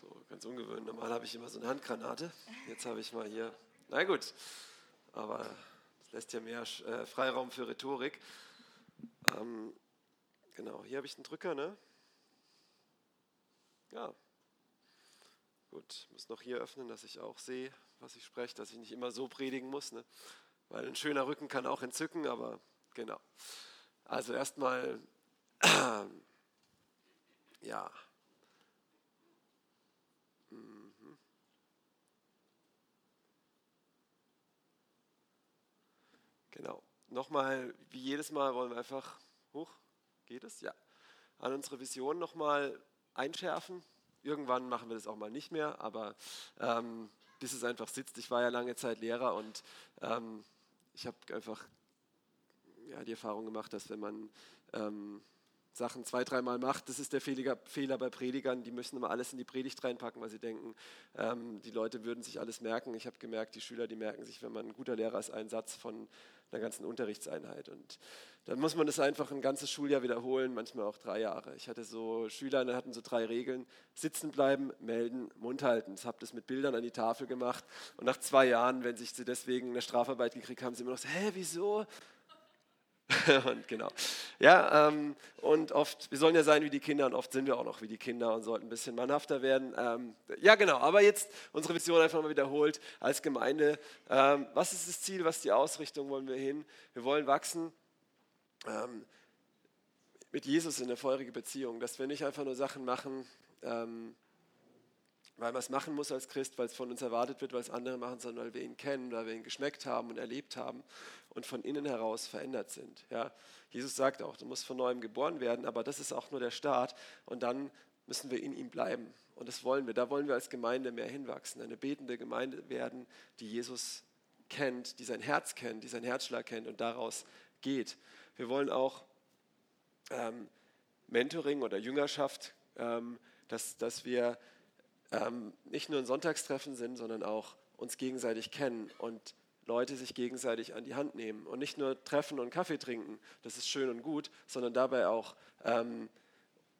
So, ganz ungewöhnlich. Normal habe ich immer so eine Handgranate. Jetzt habe ich mal hier. Na gut, aber das lässt ja mehr äh, Freiraum für Rhetorik. Ähm, genau, hier habe ich einen Drücker, ne? Ja. Gut, muss noch hier öffnen, dass ich auch sehe, was ich spreche, dass ich nicht immer so predigen muss, ne? Weil ein schöner Rücken kann auch entzücken, aber genau. Also erstmal, ja, Genau. Nochmal, wie jedes Mal wollen wir einfach, hoch, geht es? Ja. An unsere Vision nochmal einschärfen. Irgendwann machen wir das auch mal nicht mehr, aber ähm, bis es einfach sitzt. Ich war ja lange Zeit Lehrer und ähm, ich habe einfach ja, die Erfahrung gemacht, dass wenn man ähm, Sachen zwei, dreimal macht. Das ist der Fehler, bei Predigern. Die müssen immer alles in die Predigt reinpacken, weil sie denken, ähm, die Leute würden sich alles merken. Ich habe gemerkt, die Schüler, die merken sich, wenn man ein guter Lehrer ist, einen Satz von einer ganzen Unterrichtseinheit. Und dann muss man das einfach ein ganzes Schuljahr wiederholen, manchmal auch drei Jahre. Ich hatte so Schüler, die hatten so drei Regeln. Sitzen bleiben, melden, Mund halten. Ich habe das mit Bildern an die Tafel gemacht. Und nach zwei Jahren, wenn sich sie deswegen eine Strafarbeit gekriegt haben, sie immer noch so, hä, wieso? und genau. Ja, ähm, und oft, wir sollen ja sein wie die Kinder und oft sind wir auch noch wie die Kinder und sollten ein bisschen mannhafter werden. Ähm, ja, genau, aber jetzt unsere Vision einfach mal wiederholt als Gemeinde. Ähm, was ist das Ziel, was ist die Ausrichtung, wollen wir hin? Wir wollen wachsen ähm, mit Jesus in eine feurige Beziehung, dass wir nicht einfach nur Sachen machen, ähm, weil man es machen muss als Christ, weil es von uns erwartet wird, weil es andere machen, sondern weil wir ihn kennen, weil wir ihn geschmeckt haben und erlebt haben und von innen heraus verändert sind. Ja, Jesus sagt auch, du musst von neuem geboren werden, aber das ist auch nur der Start und dann müssen wir in ihm bleiben. Und das wollen wir. Da wollen wir als Gemeinde mehr hinwachsen, eine betende Gemeinde werden, die Jesus kennt, die sein Herz kennt, die sein Herzschlag kennt und daraus geht. Wir wollen auch ähm, Mentoring oder Jüngerschaft, ähm, dass, dass wir ähm, nicht nur ein Sonntagstreffen sind, sondern auch uns gegenseitig kennen und Leute sich gegenseitig an die Hand nehmen und nicht nur treffen und Kaffee trinken, das ist schön und gut, sondern dabei auch ähm,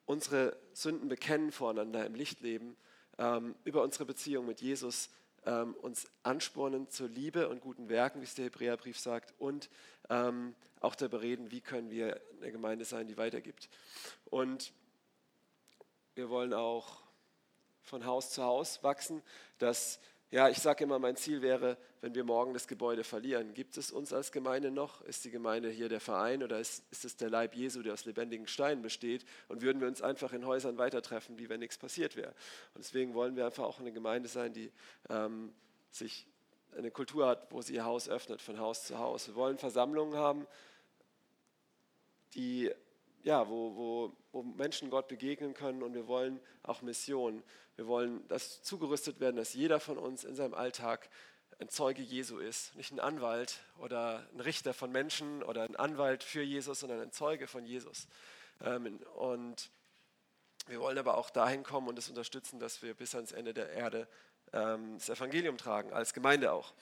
unsere Sünden bekennen voreinander im Lichtleben, ähm, über unsere Beziehung mit Jesus ähm, uns anspornen zur Liebe und guten Werken, wie es der Hebräerbrief sagt, und ähm, auch darüber reden, wie können wir eine Gemeinde sein, die weitergibt. Und wir wollen auch von Haus zu Haus wachsen, dass, ja, ich sage immer, mein Ziel wäre, wenn wir morgen das Gebäude verlieren, gibt es uns als Gemeinde noch? Ist die Gemeinde hier der Verein oder ist, ist es der Leib Jesu, der aus lebendigen Steinen besteht? Und würden wir uns einfach in Häusern weitertreffen, wie wenn nichts passiert wäre? Und deswegen wollen wir einfach auch eine Gemeinde sein, die ähm, sich eine Kultur hat, wo sie ihr Haus öffnet, von Haus zu Haus. Wir wollen Versammlungen haben, die ja, wo, wo, wo Menschen Gott begegnen können und wir wollen auch Mission. Wir wollen, dass zugerüstet werden, dass jeder von uns in seinem Alltag ein Zeuge Jesu ist. Nicht ein Anwalt oder ein Richter von Menschen oder ein Anwalt für Jesus, sondern ein Zeuge von Jesus. Ähm, und wir wollen aber auch dahin kommen und es unterstützen, dass wir bis ans Ende der Erde ähm, das Evangelium tragen, als Gemeinde auch.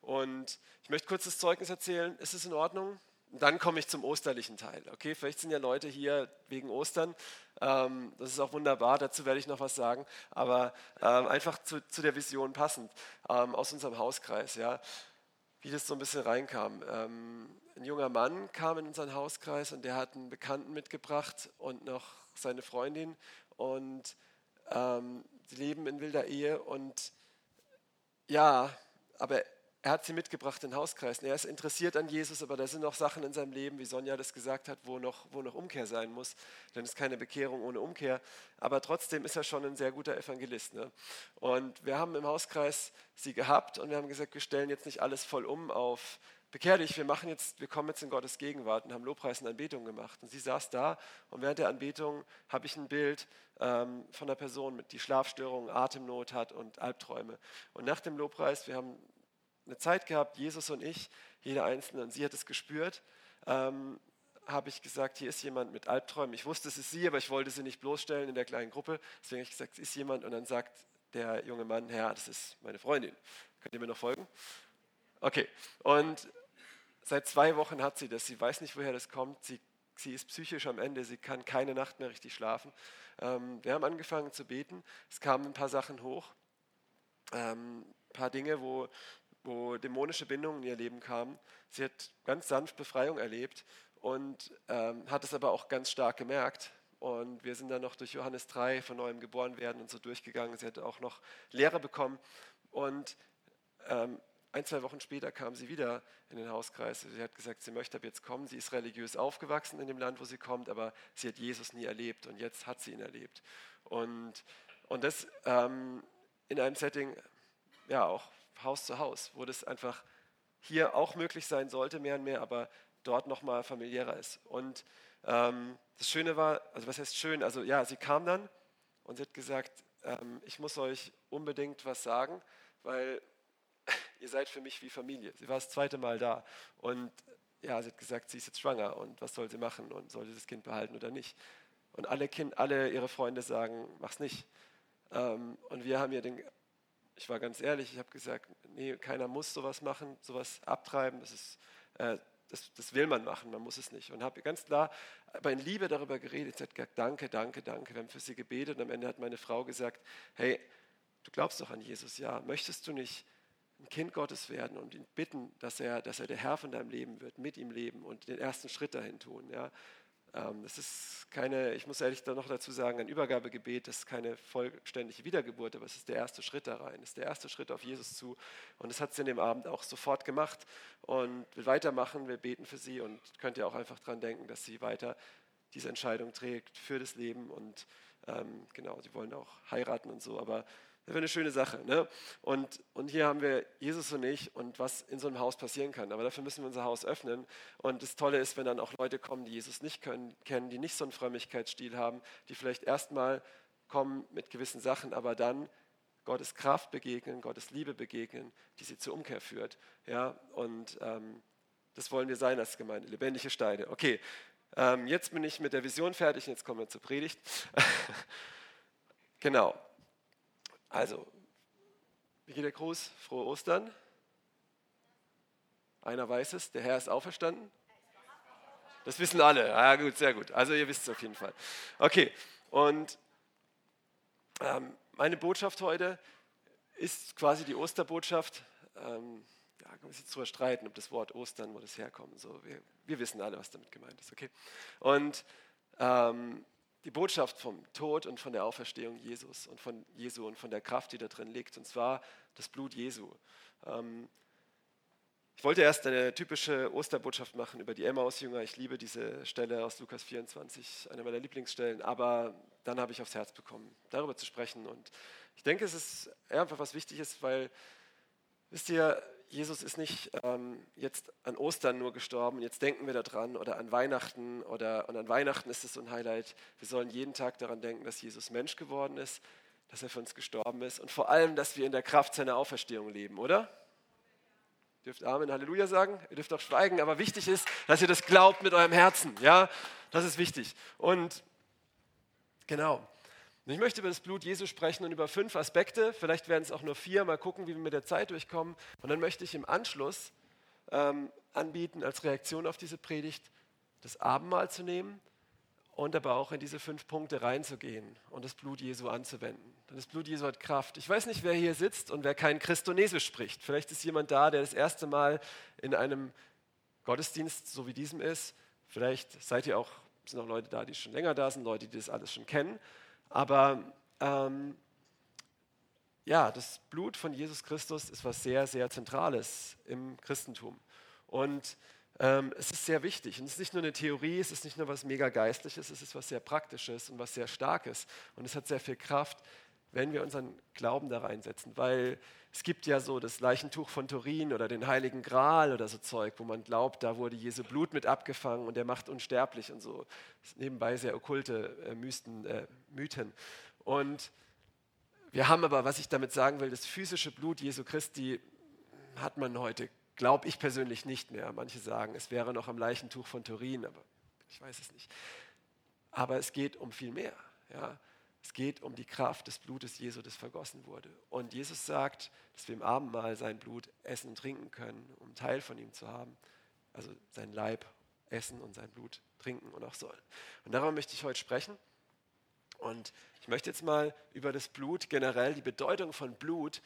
Und ich möchte kurz das Zeugnis erzählen. Ist es in Ordnung? Dann komme ich zum osterlichen Teil. Okay, vielleicht sind ja Leute hier wegen Ostern. Ähm, das ist auch wunderbar, dazu werde ich noch was sagen. Aber ähm, einfach zu, zu, der Vision passend ähm, aus unserem Hauskreis, ja, wie das so ein bisschen reinkam. Ähm, ein junger Mann kam in unseren Hauskreis und der hat einen Bekannten mitgebracht und noch seine Freundin. Und ähm, sie leben in wilder Ehe und ja, aber er hat sie mitgebracht in den Hauskreis. Er ist interessiert an Jesus, aber da sind noch Sachen in seinem Leben, wie Sonja das gesagt hat, wo noch, wo noch Umkehr sein muss. Denn es ist keine Bekehrung ohne Umkehr. Aber trotzdem ist er schon ein sehr guter Evangelist. Ne? Und wir haben im Hauskreis sie gehabt und wir haben gesagt, wir stellen jetzt nicht alles voll um auf Bekehr dich, wir machen jetzt, wir kommen jetzt in Gottes Gegenwart und haben Lobpreis und Anbetung gemacht. Und sie saß da und während der Anbetung habe ich ein Bild ähm, von einer Person, die Schlafstörungen, Atemnot hat und Albträume. Und nach dem Lobpreis, wir haben eine Zeit gehabt, Jesus und ich, jeder Einzelne, und sie hat es gespürt, ähm, habe ich gesagt, hier ist jemand mit Albträumen. Ich wusste, es ist sie, aber ich wollte sie nicht bloßstellen in der kleinen Gruppe. Deswegen habe ich gesagt, es ist jemand. Und dann sagt der junge Mann, Herr, das ist meine Freundin. Könnt ihr mir noch folgen? Okay. Und seit zwei Wochen hat sie das. Sie weiß nicht, woher das kommt. Sie sie ist psychisch am Ende, sie kann keine Nacht mehr richtig schlafen. Ähm, wir haben angefangen zu beten, es kamen ein paar Sachen hoch, ähm, ein paar Dinge, wo, wo dämonische Bindungen in ihr Leben kamen. Sie hat ganz sanft Befreiung erlebt und ähm, hat es aber auch ganz stark gemerkt. Und wir sind dann noch durch Johannes 3 von neuem geboren werden und so durchgegangen. Sie hat auch noch Lehre bekommen. Und ähm, ein, zwei Wochen später kam sie wieder in den Hauskreis. Sie hat gesagt, sie möchte ab jetzt kommen. Sie ist religiös aufgewachsen in dem Land, wo sie kommt, aber sie hat Jesus nie erlebt und jetzt hat sie ihn erlebt. Und, und das ähm, in einem Setting, ja, auch Haus zu Haus, wo das einfach hier auch möglich sein sollte, mehr und mehr, aber dort nochmal familiärer ist. Und ähm, das Schöne war, also was heißt schön, also ja, sie kam dann und sie hat gesagt, ähm, ich muss euch unbedingt was sagen, weil ihr seid für mich wie Familie. Sie war das zweite Mal da und ja, sie hat gesagt, sie ist jetzt schwanger und was soll sie machen und soll sie das Kind behalten oder nicht. Und alle, kind, alle ihre Freunde sagen, mach's nicht. Ähm, und wir haben ihr den, ich war ganz ehrlich, ich habe gesagt, nee, keiner muss sowas machen, sowas abtreiben, das, ist, äh, das, das will man machen, man muss es nicht. Und habe ganz klar, aber in Liebe darüber geredet, sie hat gesagt, danke, danke, danke, wir haben für sie gebetet und am Ende hat meine Frau gesagt, hey, du glaubst doch an Jesus, ja, möchtest du nicht ein Kind Gottes werden und ihn bitten, dass er, dass er der Herr von deinem Leben wird, mit ihm leben und den ersten Schritt dahin tun. Ja. Ähm, das ist keine, ich muss ehrlich noch dazu sagen, ein Übergabegebet, das ist keine vollständige Wiedergeburt, aber es ist der erste Schritt da rein, es ist der erste Schritt auf Jesus zu. Und das hat sie in dem Abend auch sofort gemacht und will weitermachen, wir beten für sie und könnt ihr auch einfach daran denken, dass sie weiter diese Entscheidung trägt für das Leben und ähm, genau, sie wollen auch heiraten und so, aber das wäre eine schöne Sache. Ne? Und, und hier haben wir Jesus und ich und was in so einem Haus passieren kann. Aber dafür müssen wir unser Haus öffnen. Und das Tolle ist, wenn dann auch Leute kommen, die Jesus nicht können, kennen, die nicht so einen Frömmigkeitsstil haben, die vielleicht erstmal kommen mit gewissen Sachen, aber dann Gottes Kraft begegnen, Gottes Liebe begegnen, die sie zur Umkehr führt. Ja? Und ähm, das wollen wir sein als Gemeinde, lebendige Steine. Okay, ähm, jetzt bin ich mit der Vision fertig und jetzt kommen wir zur Predigt. genau. Also, wie geht der Gruß? Frohe Ostern. Einer weiß es, der Herr ist auferstanden. Das wissen alle. Ja, gut, sehr gut. Also ihr wisst es auf jeden Fall. Okay, und ähm, meine Botschaft heute ist quasi die Osterbotschaft. Ähm, da kann man sich drüber streiten, ob das Wort Ostern, wo das herkommt. So, wir, wir wissen alle, was damit gemeint ist. Okay? Und ähm, die Botschaft vom Tod und von der Auferstehung Jesus und von Jesu und von der Kraft, die da drin liegt, und zwar das Blut Jesu. Ähm, ich wollte erst eine typische Osterbotschaft machen über die Emmaus-Jünger. Ich liebe diese Stelle aus Lukas 24, eine meiner Lieblingsstellen, aber dann habe ich aufs Herz bekommen, darüber zu sprechen. Und ich denke, es ist einfach was Wichtiges, weil, wisst ihr, Jesus ist nicht ähm, jetzt an Ostern nur gestorben, jetzt denken wir daran oder an Weihnachten oder und an Weihnachten ist es so ein Highlight. Wir sollen jeden Tag daran denken, dass Jesus Mensch geworden ist, dass er für uns gestorben ist und vor allem, dass wir in der Kraft seiner Auferstehung leben, oder? Ihr dürft Amen, Halleluja sagen, ihr dürft auch schweigen, aber wichtig ist, dass ihr das glaubt mit eurem Herzen, ja, das ist wichtig. Und genau, und ich möchte über das Blut Jesu sprechen und über fünf Aspekte. Vielleicht werden es auch nur vier. Mal gucken, wie wir mit der Zeit durchkommen. Und dann möchte ich im Anschluss ähm, anbieten, als Reaktion auf diese Predigt, das Abendmahl zu nehmen und aber auch in diese fünf Punkte reinzugehen und das Blut Jesu anzuwenden. Denn das Blut Jesu hat Kraft. Ich weiß nicht, wer hier sitzt und wer kein Christonesisch spricht. Vielleicht ist jemand da, der das erste Mal in einem Gottesdienst so wie diesem ist. Vielleicht seid ihr auch, sind auch Leute da, die schon länger da sind, Leute, die das alles schon kennen. Aber ähm, ja, das Blut von Jesus Christus ist was sehr, sehr Zentrales im Christentum. Und ähm, es ist sehr wichtig. Und es ist nicht nur eine Theorie, es ist nicht nur was mega Geistliches, es ist was sehr Praktisches und was sehr Starkes. Und es hat sehr viel Kraft, wenn wir unseren Glauben da reinsetzen. Weil es gibt ja so das Leichentuch von Turin oder den Heiligen Gral oder so Zeug, wo man glaubt, da wurde Jesu Blut mit abgefangen und der macht unsterblich und so. Nebenbei sehr okkulte äh, Mysten, äh, Mythen. Und wir haben aber, was ich damit sagen will, das physische Blut Jesu Christi hat man heute, glaube ich persönlich nicht mehr. Manche sagen, es wäre noch am Leichentuch von Turin, aber ich weiß es nicht. Aber es geht um viel mehr. Ja? Es geht um die Kraft des Blutes Jesu, das vergossen wurde. Und Jesus sagt, dass wir im Abendmahl sein Blut essen und trinken können, um Teil von ihm zu haben. Also sein Leib essen und sein Blut trinken und auch sollen. Und darüber möchte ich heute sprechen. Und ich möchte jetzt mal über das Blut generell, die Bedeutung von Blut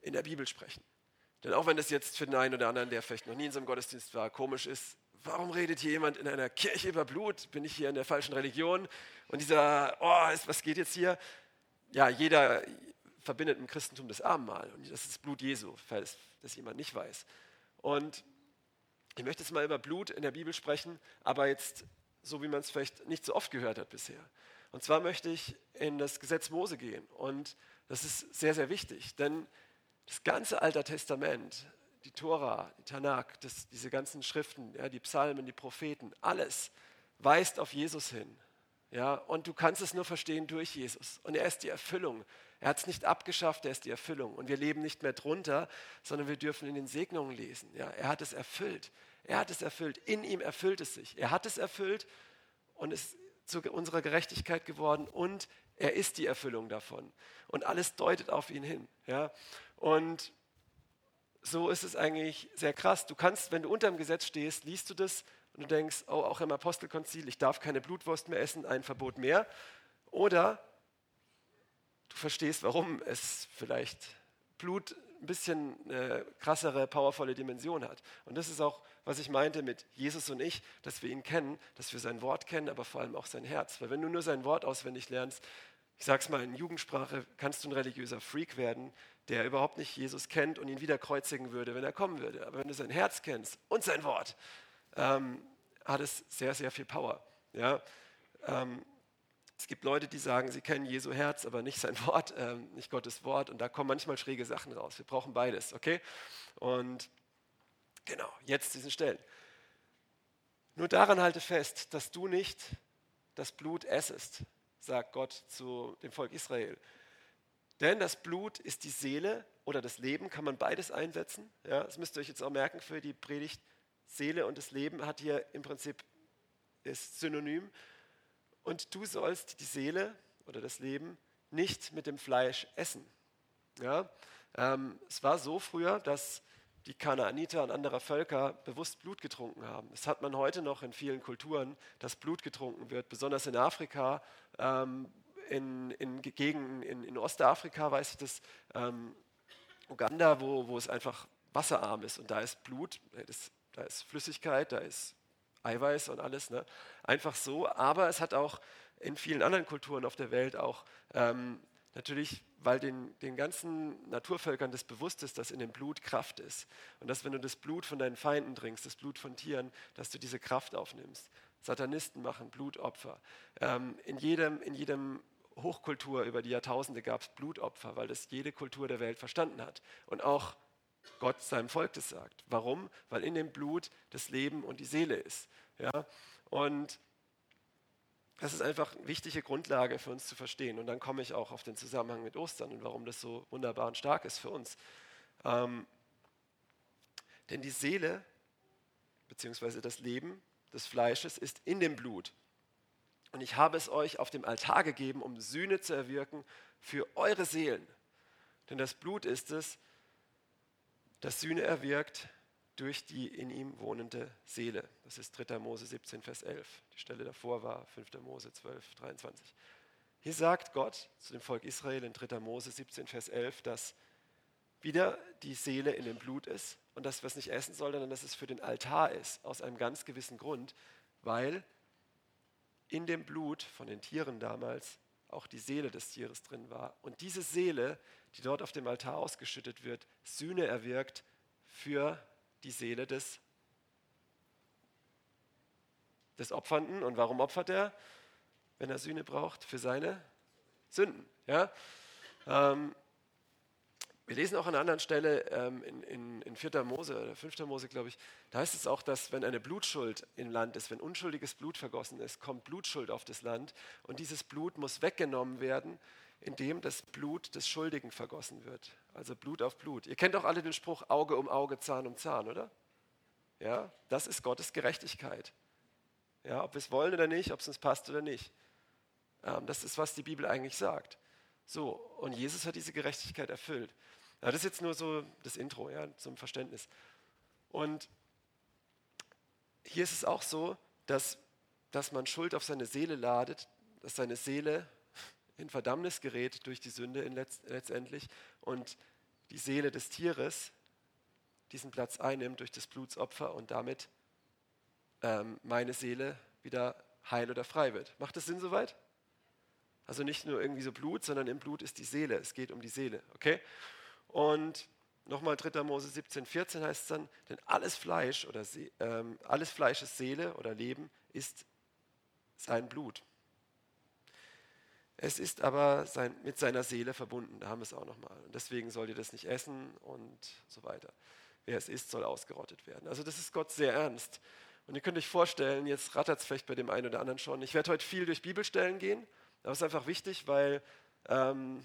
in der Bibel sprechen. Denn auch wenn das jetzt für den einen oder anderen, der vielleicht noch nie in so einem Gottesdienst war, komisch ist, warum redet hier jemand in einer Kirche über Blut? Bin ich hier in der falschen Religion? Und dieser, oh, was geht jetzt hier? Ja, jeder verbindet im Christentum das Abendmahl und das ist das Blut Jesu, falls das jemand nicht weiß. Und ich möchte jetzt mal über Blut in der Bibel sprechen, aber jetzt so, wie man es vielleicht nicht so oft gehört hat bisher. Und zwar möchte ich in das Gesetz Mose gehen. Und das ist sehr, sehr wichtig, denn das ganze Alte Testament, die Tora, die Tanakh, das, diese ganzen Schriften, ja, die Psalmen, die Propheten, alles weist auf Jesus hin. Ja, und du kannst es nur verstehen durch Jesus. Und er ist die Erfüllung. Er hat es nicht abgeschafft, er ist die Erfüllung. Und wir leben nicht mehr drunter, sondern wir dürfen in den Segnungen lesen. Ja, er hat es erfüllt. Er hat es erfüllt. In ihm erfüllt es sich. Er hat es erfüllt und ist zu unserer Gerechtigkeit geworden und er ist die Erfüllung davon. Und alles deutet auf ihn hin. Ja? Und so ist es eigentlich sehr krass. Du kannst, wenn du unter dem Gesetz stehst, liest du das und du denkst, oh, auch im Apostelkonzil, ich darf keine Blutwurst mehr essen, ein Verbot mehr. Oder du verstehst, warum es vielleicht Blut ein bisschen äh, krassere, powervolle Dimension hat. Und das ist auch, was ich meinte mit Jesus und ich, dass wir ihn kennen, dass wir sein Wort kennen, aber vor allem auch sein Herz. Weil wenn du nur sein Wort auswendig lernst, ich sage es mal in Jugendsprache, kannst du ein religiöser Freak werden, der überhaupt nicht Jesus kennt und ihn wieder kreuzigen würde, wenn er kommen würde. Aber wenn du sein Herz kennst und sein Wort, ähm, hat es sehr, sehr viel Power. Ja? Ähm, es gibt Leute, die sagen, sie kennen Jesu Herz, aber nicht sein Wort, ähm, nicht Gottes Wort. Und da kommen manchmal schräge Sachen raus. Wir brauchen beides, okay? Und genau, jetzt diesen Stellen. Nur daran halte fest, dass du nicht das Blut essest, sagt Gott zu dem Volk Israel. Denn das Blut ist die Seele oder das Leben, kann man beides einsetzen. Ja, das müsst ihr euch jetzt auch merken für die Predigt. Seele und das Leben hat hier im Prinzip ist synonym. Und du sollst die Seele oder das Leben nicht mit dem Fleisch essen. Ja? Ähm, es war so früher, dass die Kanaaniter und andere Völker bewusst Blut getrunken haben. Das hat man heute noch in vielen Kulturen, dass Blut getrunken wird, besonders in Afrika, ähm, in, in Gegenden in, in, Ostafrika weiß ich das, ähm, Uganda, wo, wo es einfach wasserarm ist und da ist Blut, das, da ist Flüssigkeit, da ist Eiweiß und alles. Ne? Einfach so. Aber es hat auch in vielen anderen Kulturen auf der Welt auch ähm, natürlich, weil den, den ganzen Naturvölkern das bewusst ist, dass in dem Blut Kraft ist. Und dass wenn du das Blut von deinen Feinden trinkst, das Blut von Tieren, dass du diese Kraft aufnimmst. Satanisten machen Blutopfer. Ähm, in, jedem, in jedem Hochkultur über die Jahrtausende gab es Blutopfer, weil das jede Kultur der Welt verstanden hat. Und auch Gott seinem Volk das sagt. Warum? Weil in dem Blut das Leben und die Seele ist. Ja? Und das ist einfach eine wichtige Grundlage für uns zu verstehen. Und dann komme ich auch auf den Zusammenhang mit Ostern und warum das so wunderbar und stark ist für uns. Ähm, denn die Seele, beziehungsweise das Leben des Fleisches, ist in dem Blut. Und ich habe es euch auf dem Altar gegeben, um Sühne zu erwirken für eure Seelen. Denn das Blut ist es, das Sühne erwirkt durch die in ihm wohnende Seele. Das ist 3. Mose 17, Vers 11. Die Stelle davor war 5. Mose 12, 23. Hier sagt Gott zu dem Volk Israel in 3. Mose 17, Vers 11, dass wieder die Seele in dem Blut ist und dass wir es nicht essen sollen, sondern dass es für den Altar ist, aus einem ganz gewissen Grund, weil in dem Blut von den Tieren damals auch die Seele des Tieres drin war. Und diese Seele die dort auf dem Altar ausgeschüttet wird, Sühne erwirkt für die Seele des, des Opfernden. Und warum opfert er, wenn er Sühne braucht? Für seine Sünden. Ja? Ähm, wir lesen auch an einer anderen Stelle ähm, in, in, in 4. Mose oder 5. Mose, glaube ich, da heißt es auch, dass wenn eine Blutschuld im Land ist, wenn unschuldiges Blut vergossen ist, kommt Blutschuld auf das Land und dieses Blut muss weggenommen werden, in dem das Blut des Schuldigen vergossen wird. Also Blut auf Blut. Ihr kennt auch alle den Spruch Auge um Auge, Zahn um Zahn, oder? Ja, das ist Gottes Gerechtigkeit. Ja, ob wir es wollen oder nicht, ob es uns passt oder nicht. Ähm, das ist, was die Bibel eigentlich sagt. So, und Jesus hat diese Gerechtigkeit erfüllt. Ja, das ist jetzt nur so das Intro ja, zum Verständnis. Und hier ist es auch so, dass dass man Schuld auf seine Seele ladet, dass seine Seele in Verdammnis gerät durch die Sünde letzt, letztendlich und die Seele des Tieres diesen Platz einnimmt durch das Blutsopfer und damit ähm, meine Seele wieder heil oder frei wird. Macht das Sinn soweit? Also nicht nur irgendwie so Blut, sondern im Blut ist die Seele. Es geht um die Seele, okay? Und nochmal 3. Mose 17, 14 heißt es dann, denn alles Fleisch oder ähm, alles Fleisch ist Seele oder Leben ist sein Blut. Es ist aber sein, mit seiner Seele verbunden, da haben wir es auch nochmal. Deswegen sollt ihr das nicht essen und so weiter. Wer es isst, soll ausgerottet werden. Also das ist Gott sehr ernst. Und ihr könnt euch vorstellen, jetzt rattert es vielleicht bei dem einen oder anderen schon. Ich werde heute viel durch Bibelstellen gehen, aber es ist einfach wichtig, weil, ähm,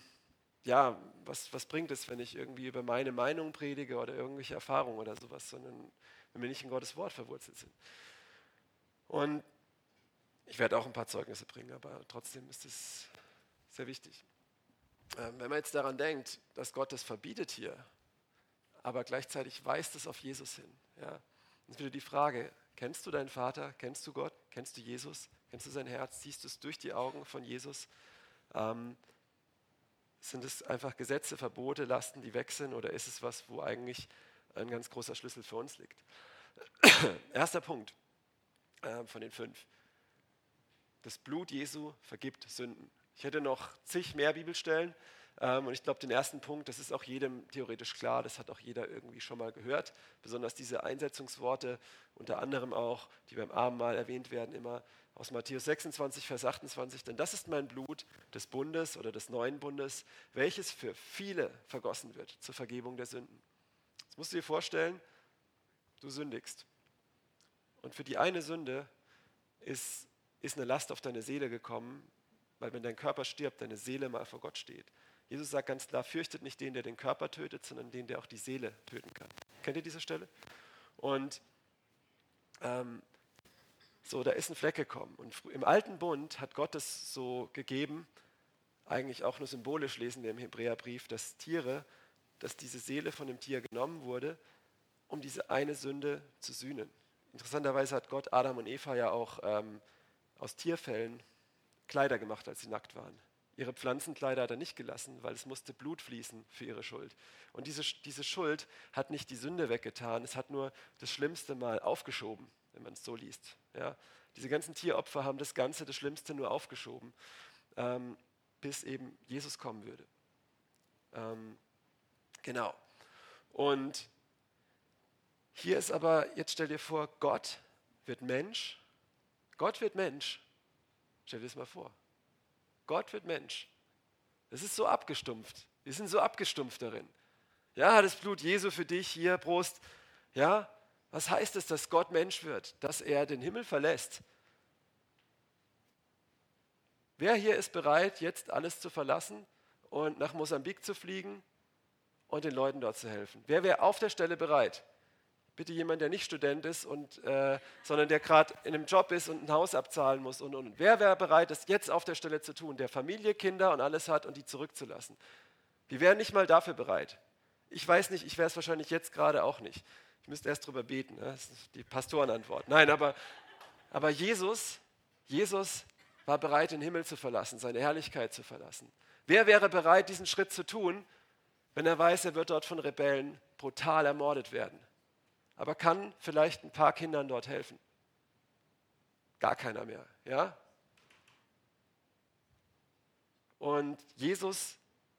ja, was, was bringt es, wenn ich irgendwie über meine Meinung predige oder irgendwelche Erfahrungen oder sowas, sondern wenn wir nicht in Gottes Wort verwurzelt sind. Und ich werde auch ein paar Zeugnisse bringen, aber trotzdem ist es sehr wichtig. Ähm, wenn man jetzt daran denkt, dass Gott das verbietet hier, aber gleichzeitig weist es auf Jesus hin, ja, ist wieder die Frage, Kennst du deinen Vater? Kennst du Gott? Kennst du Jesus? Kennst du sein Herz? Siehst du es durch die Augen von Jesus? Ähm, sind es einfach Gesetze, Verbote, Lasten, die weg sind oder ist es was, wo eigentlich ein ganz großer Schlüssel für uns liegt? Erster Punkt äh, von den fünf. Das Blut Jesu vergibt Sünden. Ich hätte noch zig mehr Bibelstellen, ähm, und ich glaube, den ersten Punkt, das ist auch jedem theoretisch klar, das hat auch jeder irgendwie schon mal gehört. Besonders diese Einsetzungsworte, unter anderem auch, die beim Abendmahl erwähnt werden, immer aus Matthäus 26, Vers 28. Denn das ist mein Blut des Bundes oder des neuen Bundes, welches für viele vergossen wird zur Vergebung der Sünden. Jetzt musst du dir vorstellen, du sündigst. Und für die eine Sünde ist, ist eine Last auf deine Seele gekommen, weil wenn dein Körper stirbt, deine Seele mal vor Gott steht. Jesus sagt ganz klar, fürchtet nicht den, der den Körper tötet, sondern den, der auch die Seele töten kann. Kennt ihr diese Stelle? Und ähm, so, da ist ein Fleck gekommen. Und im alten Bund hat Gott es so gegeben, eigentlich auch nur symbolisch lesen wir im Hebräerbrief, dass Tiere, dass diese Seele von dem Tier genommen wurde, um diese eine Sünde zu sühnen. Interessanterweise hat Gott Adam und Eva ja auch ähm, aus Tierfällen Kleider gemacht, als sie nackt waren. Ihre Pflanzenkleider hat er nicht gelassen, weil es musste Blut fließen für ihre Schuld. Und diese, diese Schuld hat nicht die Sünde weggetan, es hat nur das Schlimmste mal aufgeschoben, wenn man es so liest. Ja? Diese ganzen Tieropfer haben das Ganze, das Schlimmste nur aufgeschoben, ähm, bis eben Jesus kommen würde. Ähm, genau. Und hier ist aber, jetzt stell dir vor, Gott wird Mensch. Gott wird Mensch. Stell dir das mal vor. Gott wird Mensch. Das ist so abgestumpft. Wir sind so abgestumpft darin. Ja, das Blut Jesu für dich hier, Prost. Ja, was heißt es, dass Gott Mensch wird? Dass er den Himmel verlässt? Wer hier ist bereit, jetzt alles zu verlassen und nach Mosambik zu fliegen und den Leuten dort zu helfen? Wer wäre auf der Stelle bereit? Bitte jemand, der nicht Student ist, und, äh, sondern der gerade in einem Job ist und ein Haus abzahlen muss. Und, und. Wer wäre bereit, das jetzt auf der Stelle zu tun, der Familie, Kinder und alles hat und die zurückzulassen? Wir wären nicht mal dafür bereit. Ich weiß nicht, ich wäre es wahrscheinlich jetzt gerade auch nicht. Ich müsste erst drüber beten. Ne? Das ist die Pastorenantwort. Nein, aber, aber Jesus, Jesus war bereit, den Himmel zu verlassen, seine Herrlichkeit zu verlassen. Wer wäre bereit, diesen Schritt zu tun, wenn er weiß, er wird dort von Rebellen brutal ermordet werden? Aber kann vielleicht ein paar Kindern dort helfen. Gar keiner mehr, ja? Und Jesus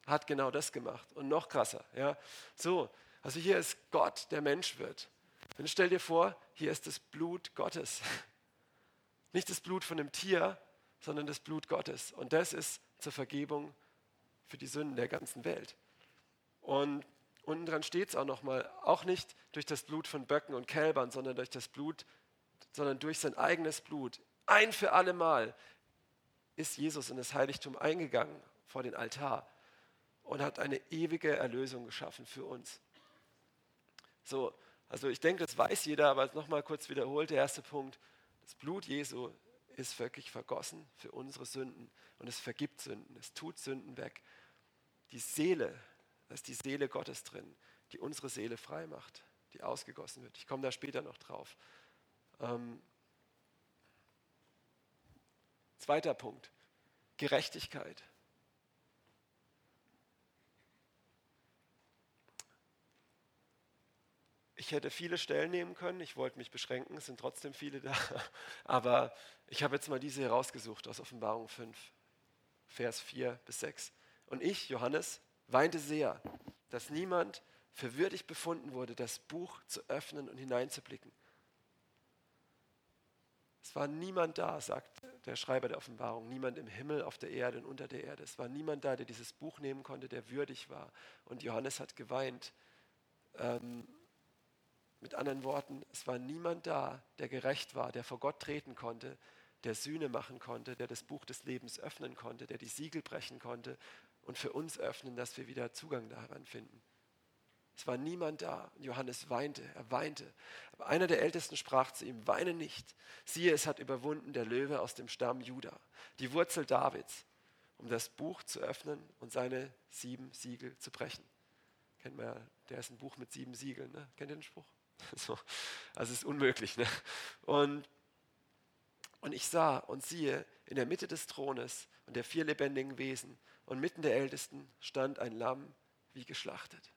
hat genau das gemacht und noch krasser, ja? So, also hier ist Gott, der Mensch wird. Und stell dir vor, hier ist das Blut Gottes. Nicht das Blut von einem Tier, sondern das Blut Gottes. Und das ist zur Vergebung für die Sünden der ganzen Welt. Und Unten dran steht es auch nochmal, auch nicht durch das Blut von Böcken und Kälbern, sondern durch das Blut, sondern durch sein eigenes Blut. Ein für alle Mal ist Jesus in das Heiligtum eingegangen vor den Altar und hat eine ewige Erlösung geschaffen für uns. So, also ich denke, das weiß jeder, aber nochmal kurz wiederholt, der erste Punkt. Das Blut Jesu ist wirklich vergossen für unsere Sünden und es vergibt Sünden, es tut Sünden weg. Die Seele da ist die Seele Gottes drin, die unsere Seele frei macht, die ausgegossen wird. Ich komme da später noch drauf. Ähm Zweiter Punkt, Gerechtigkeit. Ich hätte viele Stellen nehmen können, ich wollte mich beschränken, es sind trotzdem viele da, aber ich habe jetzt mal diese herausgesucht aus Offenbarung 5, Vers 4 bis 6. Und ich, Johannes, weinte sehr, dass niemand für würdig befunden wurde, das Buch zu öffnen und hineinzublicken. Es war niemand da, sagt der Schreiber der Offenbarung, niemand im Himmel, auf der Erde und unter der Erde. Es war niemand da, der dieses Buch nehmen konnte, der würdig war. Und Johannes hat geweint. Ähm, mit anderen Worten, es war niemand da, der gerecht war, der vor Gott treten konnte, der Sühne machen konnte, der das Buch des Lebens öffnen konnte, der die Siegel brechen konnte und für uns öffnen, dass wir wieder Zugang daran finden. Es war niemand da. Johannes weinte, er weinte. Aber einer der Ältesten sprach zu ihm, weine nicht. Siehe, es hat überwunden der Löwe aus dem Stamm Juda, die Wurzel Davids, um das Buch zu öffnen und seine sieben Siegel zu brechen. Kennt man ja, der ist ein Buch mit sieben Siegeln. Ne? Kennt ihr den Spruch? So. Also es ist unmöglich. Ne? Und, und ich sah und siehe, in der Mitte des Thrones und der vier lebendigen Wesen und mitten der Ältesten stand ein Lamm wie geschlachtet.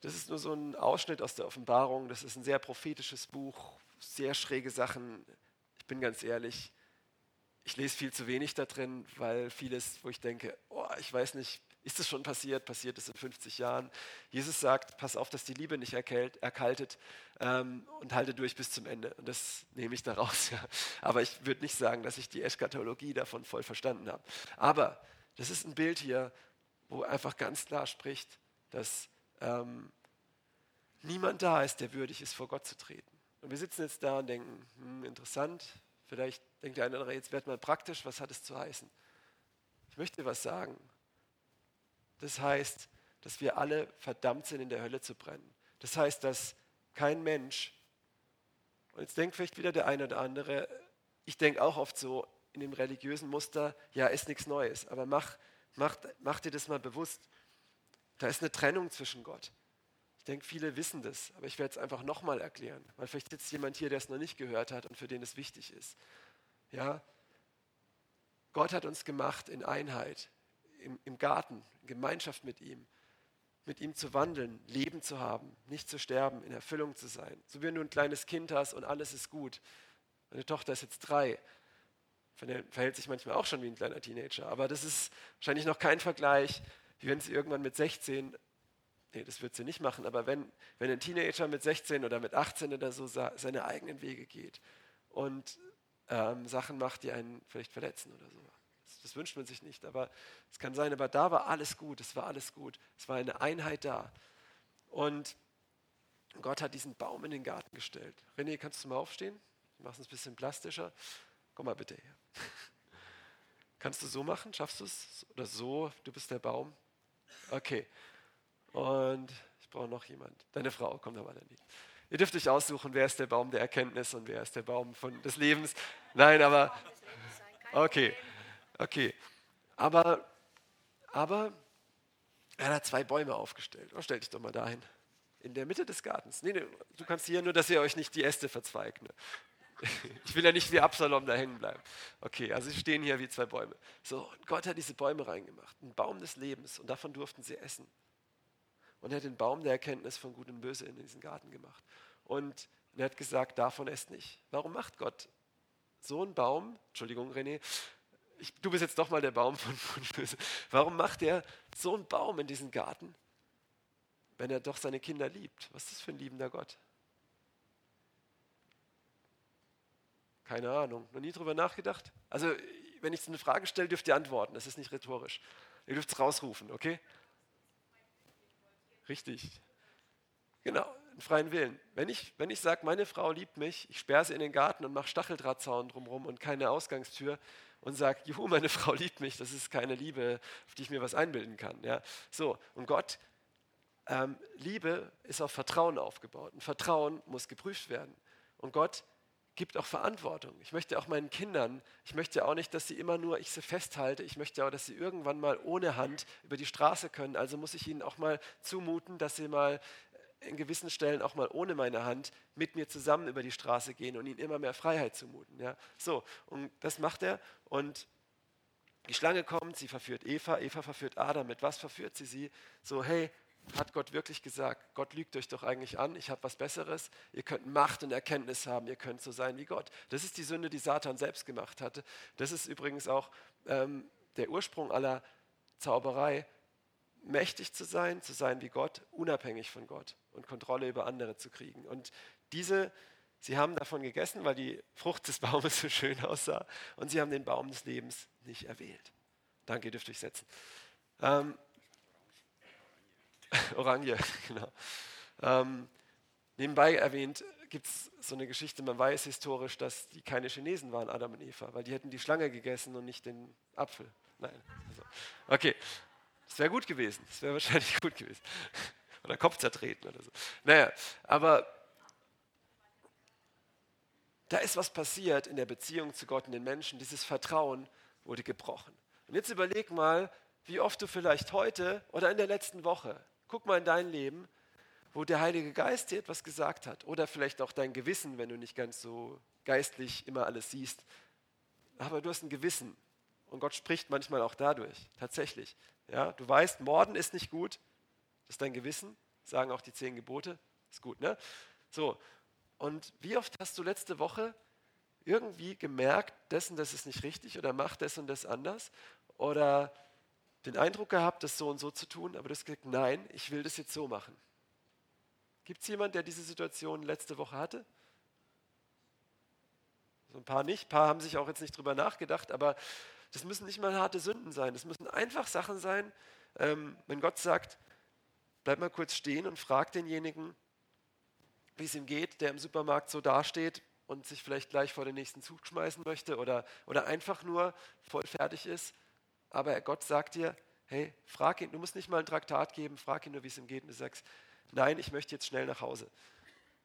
Das ist nur so ein Ausschnitt aus der Offenbarung. Das ist ein sehr prophetisches Buch, sehr schräge Sachen. Ich bin ganz ehrlich, ich lese viel zu wenig da drin, weil vieles, wo ich denke, oh, ich weiß nicht, ist es schon passiert? Passiert es in 50 Jahren? Jesus sagt, pass auf, dass die Liebe nicht erkaltet ähm, und halte durch bis zum Ende. Und das nehme ich daraus. Ja. Aber ich würde nicht sagen, dass ich die Eschatologie davon voll verstanden habe. Aber das ist ein Bild hier, wo einfach ganz klar spricht, dass ähm, niemand da ist, der würdig ist, vor Gott zu treten. Und wir sitzen jetzt da und denken, hm, interessant, vielleicht denkt der eine oder andere, jetzt wird mal praktisch, was hat es zu heißen? Ich möchte was sagen. Das heißt, dass wir alle verdammt sind, in der Hölle zu brennen. Das heißt, dass kein Mensch, und jetzt denkt vielleicht wieder der eine oder andere, ich denke auch oft so in dem religiösen Muster, ja, ist nichts Neues, aber mach, mach, mach dir das mal bewusst. Da ist eine Trennung zwischen Gott. Ich denke, viele wissen das, aber ich werde es einfach nochmal erklären, weil vielleicht sitzt jemand hier, der es noch nicht gehört hat und für den es wichtig ist. Ja, Gott hat uns gemacht in Einheit, im, im Garten, in Gemeinschaft mit ihm, mit ihm zu wandeln, Leben zu haben, nicht zu sterben, in Erfüllung zu sein. So wie du ein kleines Kind hast und alles ist gut. Meine Tochter ist jetzt drei, verhält sich manchmal auch schon wie ein kleiner Teenager, aber das ist wahrscheinlich noch kein Vergleich wie wenn sie irgendwann mit 16, nee, das wird sie nicht machen, aber wenn, wenn ein Teenager mit 16 oder mit 18 oder so seine eigenen Wege geht und ähm, Sachen macht, die einen vielleicht verletzen oder so. Das, wünscht man sich nicht, aber es kann sein, aber da war alles gut, es war alles gut, es war eine Einheit da. Und Gott hat diesen Baum in den Garten gestellt. René, kannst du mal aufstehen? Ich mache es ein bisschen plastischer. Komm mal bitte her. Kannst du so machen? Schaffst du es? Oder so? Du bist der Baum? Okay. Und ich brauche noch jemand. Deine Frau, kommt aber dann nicht. Ihr dürft euch aussuchen, wer ist der Baum der Erkenntnis und wer ist der Baum von, des Lebens. Nein, aber okay, okay. Aber, aber er hat zwei Bäume aufgestellt. Oh, stell dich doch mal dahin. In der Mitte des Gartens. Nee, nee, du kannst hier nur, dass ihr euch nicht die Äste verzweigt. Ne? Ich will ja nicht wie Absalom da hängen bleiben. Okay, also sie stehen hier wie zwei Bäume. So, und Gott hat diese Bäume reingemacht, einen Baum des Lebens, und davon durften sie essen. Und er hat den Baum der Erkenntnis von Gut und Böse in diesen Garten gemacht. Und er hat gesagt, davon esst nicht. Warum macht Gott so einen Baum? Entschuldigung, René, ich, du bist jetzt doch mal der Baum von Gut und Böse. Warum macht er so einen Baum in diesen Garten, wenn er doch seine Kinder liebt? Was ist das für ein liebender Gott? Keine Ahnung. Noch nie drüber nachgedacht? Also, wenn ich eine Frage stelle, dürft ihr antworten. Das ist nicht rhetorisch. Ihr dürft es rausrufen, okay? Richtig. Genau, einen freien Willen. Wenn ich, wenn ich sage, meine Frau liebt mich, ich sperre sie in den Garten und mache Stacheldrahtzaun drumherum und keine Ausgangstür und sage, juhu, meine Frau liebt mich, das ist keine Liebe, auf die ich mir was einbilden kann. Ja? So, und Gott, ähm, Liebe ist auf Vertrauen aufgebaut. Und Vertrauen muss geprüft werden. Und Gott gibt auch Verantwortung. Ich möchte auch meinen Kindern, ich möchte auch nicht, dass sie immer nur ich sie festhalte, ich möchte auch, dass sie irgendwann mal ohne Hand über die Straße können. Also muss ich ihnen auch mal zumuten, dass sie mal in gewissen Stellen auch mal ohne meine Hand mit mir zusammen über die Straße gehen und ihnen immer mehr Freiheit zumuten. Ja? So, und das macht er. Und die Schlange kommt, sie verführt Eva, Eva verführt Adam. Mit was verführt sie sie? So, hey, hat Gott wirklich gesagt, Gott lügt euch doch eigentlich an, ich habe was Besseres, ihr könnt Macht und Erkenntnis haben, ihr könnt so sein wie Gott. Das ist die Sünde, die Satan selbst gemacht hatte. Das ist übrigens auch ähm, der Ursprung aller Zauberei, mächtig zu sein, zu sein wie Gott, unabhängig von Gott und Kontrolle über andere zu kriegen. Und diese, sie haben davon gegessen, weil die Frucht des Baumes so schön aussah und sie haben den Baum des Lebens nicht erwählt. Danke, ihr dürft euch setzen. Ähm, Orange, genau. Ähm, nebenbei erwähnt gibt es so eine Geschichte, man weiß historisch, dass die keine Chinesen waren, Adam und Eva, weil die hätten die Schlange gegessen und nicht den Apfel. Nein. Also, okay, das wäre gut gewesen. Das wäre wahrscheinlich gut gewesen. Oder Kopf zertreten oder so. Naja, aber da ist was passiert in der Beziehung zu Gott und den Menschen. Dieses Vertrauen wurde gebrochen. Und jetzt überleg mal, wie oft du vielleicht heute oder in der letzten Woche, guck mal in dein Leben, wo der Heilige Geist dir etwas gesagt hat. Oder vielleicht auch dein Gewissen, wenn du nicht ganz so geistlich immer alles siehst. Aber du hast ein Gewissen. Und Gott spricht manchmal auch dadurch, tatsächlich. Ja, du weißt, Morden ist nicht gut. Das ist dein Gewissen, sagen auch die zehn Gebote. Ist gut, ne? So. Und wie oft hast du letzte Woche irgendwie gemerkt, dessen, das ist nicht richtig oder macht das und das anders? Oder den Eindruck gehabt, das so und so zu tun, aber du hast gesagt, nein, ich will das jetzt so machen. Gibt es jemanden, der diese Situation letzte Woche hatte? So ein paar nicht, ein paar haben sich auch jetzt nicht drüber nachgedacht, aber das müssen nicht mal harte Sünden sein. Das müssen einfach Sachen sein, ähm, wenn Gott sagt, bleib mal kurz stehen und frag denjenigen, wie es ihm geht, der im Supermarkt so dasteht und sich vielleicht gleich vor den nächsten Zug schmeißen möchte oder, oder einfach nur voll fertig ist. Aber Gott sagt dir, hey, frag ihn, du musst nicht mal ein Traktat geben, frag ihn nur, wie es ihm geht. Und du sagst, nein, ich möchte jetzt schnell nach Hause.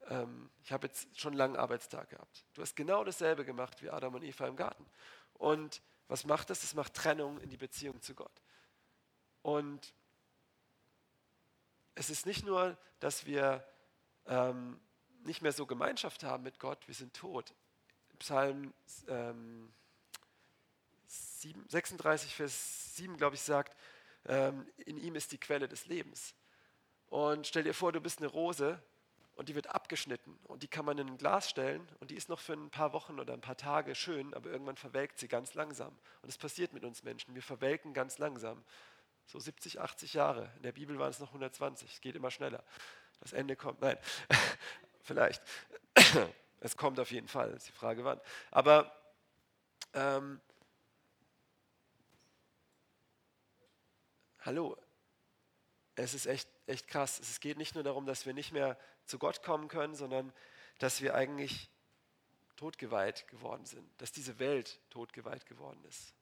Ähm, ich habe jetzt schon einen langen Arbeitstag gehabt. Du hast genau dasselbe gemacht wie Adam und Eva im Garten. Und was macht das? Es macht Trennung in die Beziehung zu Gott. Und es ist nicht nur, dass wir ähm, nicht mehr so Gemeinschaft haben mit Gott, wir sind tot. Psalm ähm, 7, 36, Vers 7, glaube ich, sagt, ähm, in ihm ist die Quelle des Lebens. Und stell dir vor, du bist eine Rose und die wird abgeschnitten und die kann man in ein Glas stellen und die ist noch für ein paar Wochen oder ein paar Tage schön, aber irgendwann verwelkt sie ganz langsam. Und das passiert mit uns Menschen. Wir verwelken ganz langsam. So 70, 80 Jahre. In der Bibel waren es noch 120. Es geht immer schneller. Das Ende kommt. Nein, vielleicht. es kommt auf jeden Fall. Ist die Frage wann. Aber ähm, hallo, es ist echt, echt krass. Es geht nicht nur darum, dass wir nicht mehr zu Gott kommen können, sondern dass wir eigentlich totgeweiht geworden sind, dass diese Welt totgeweiht geworden ist,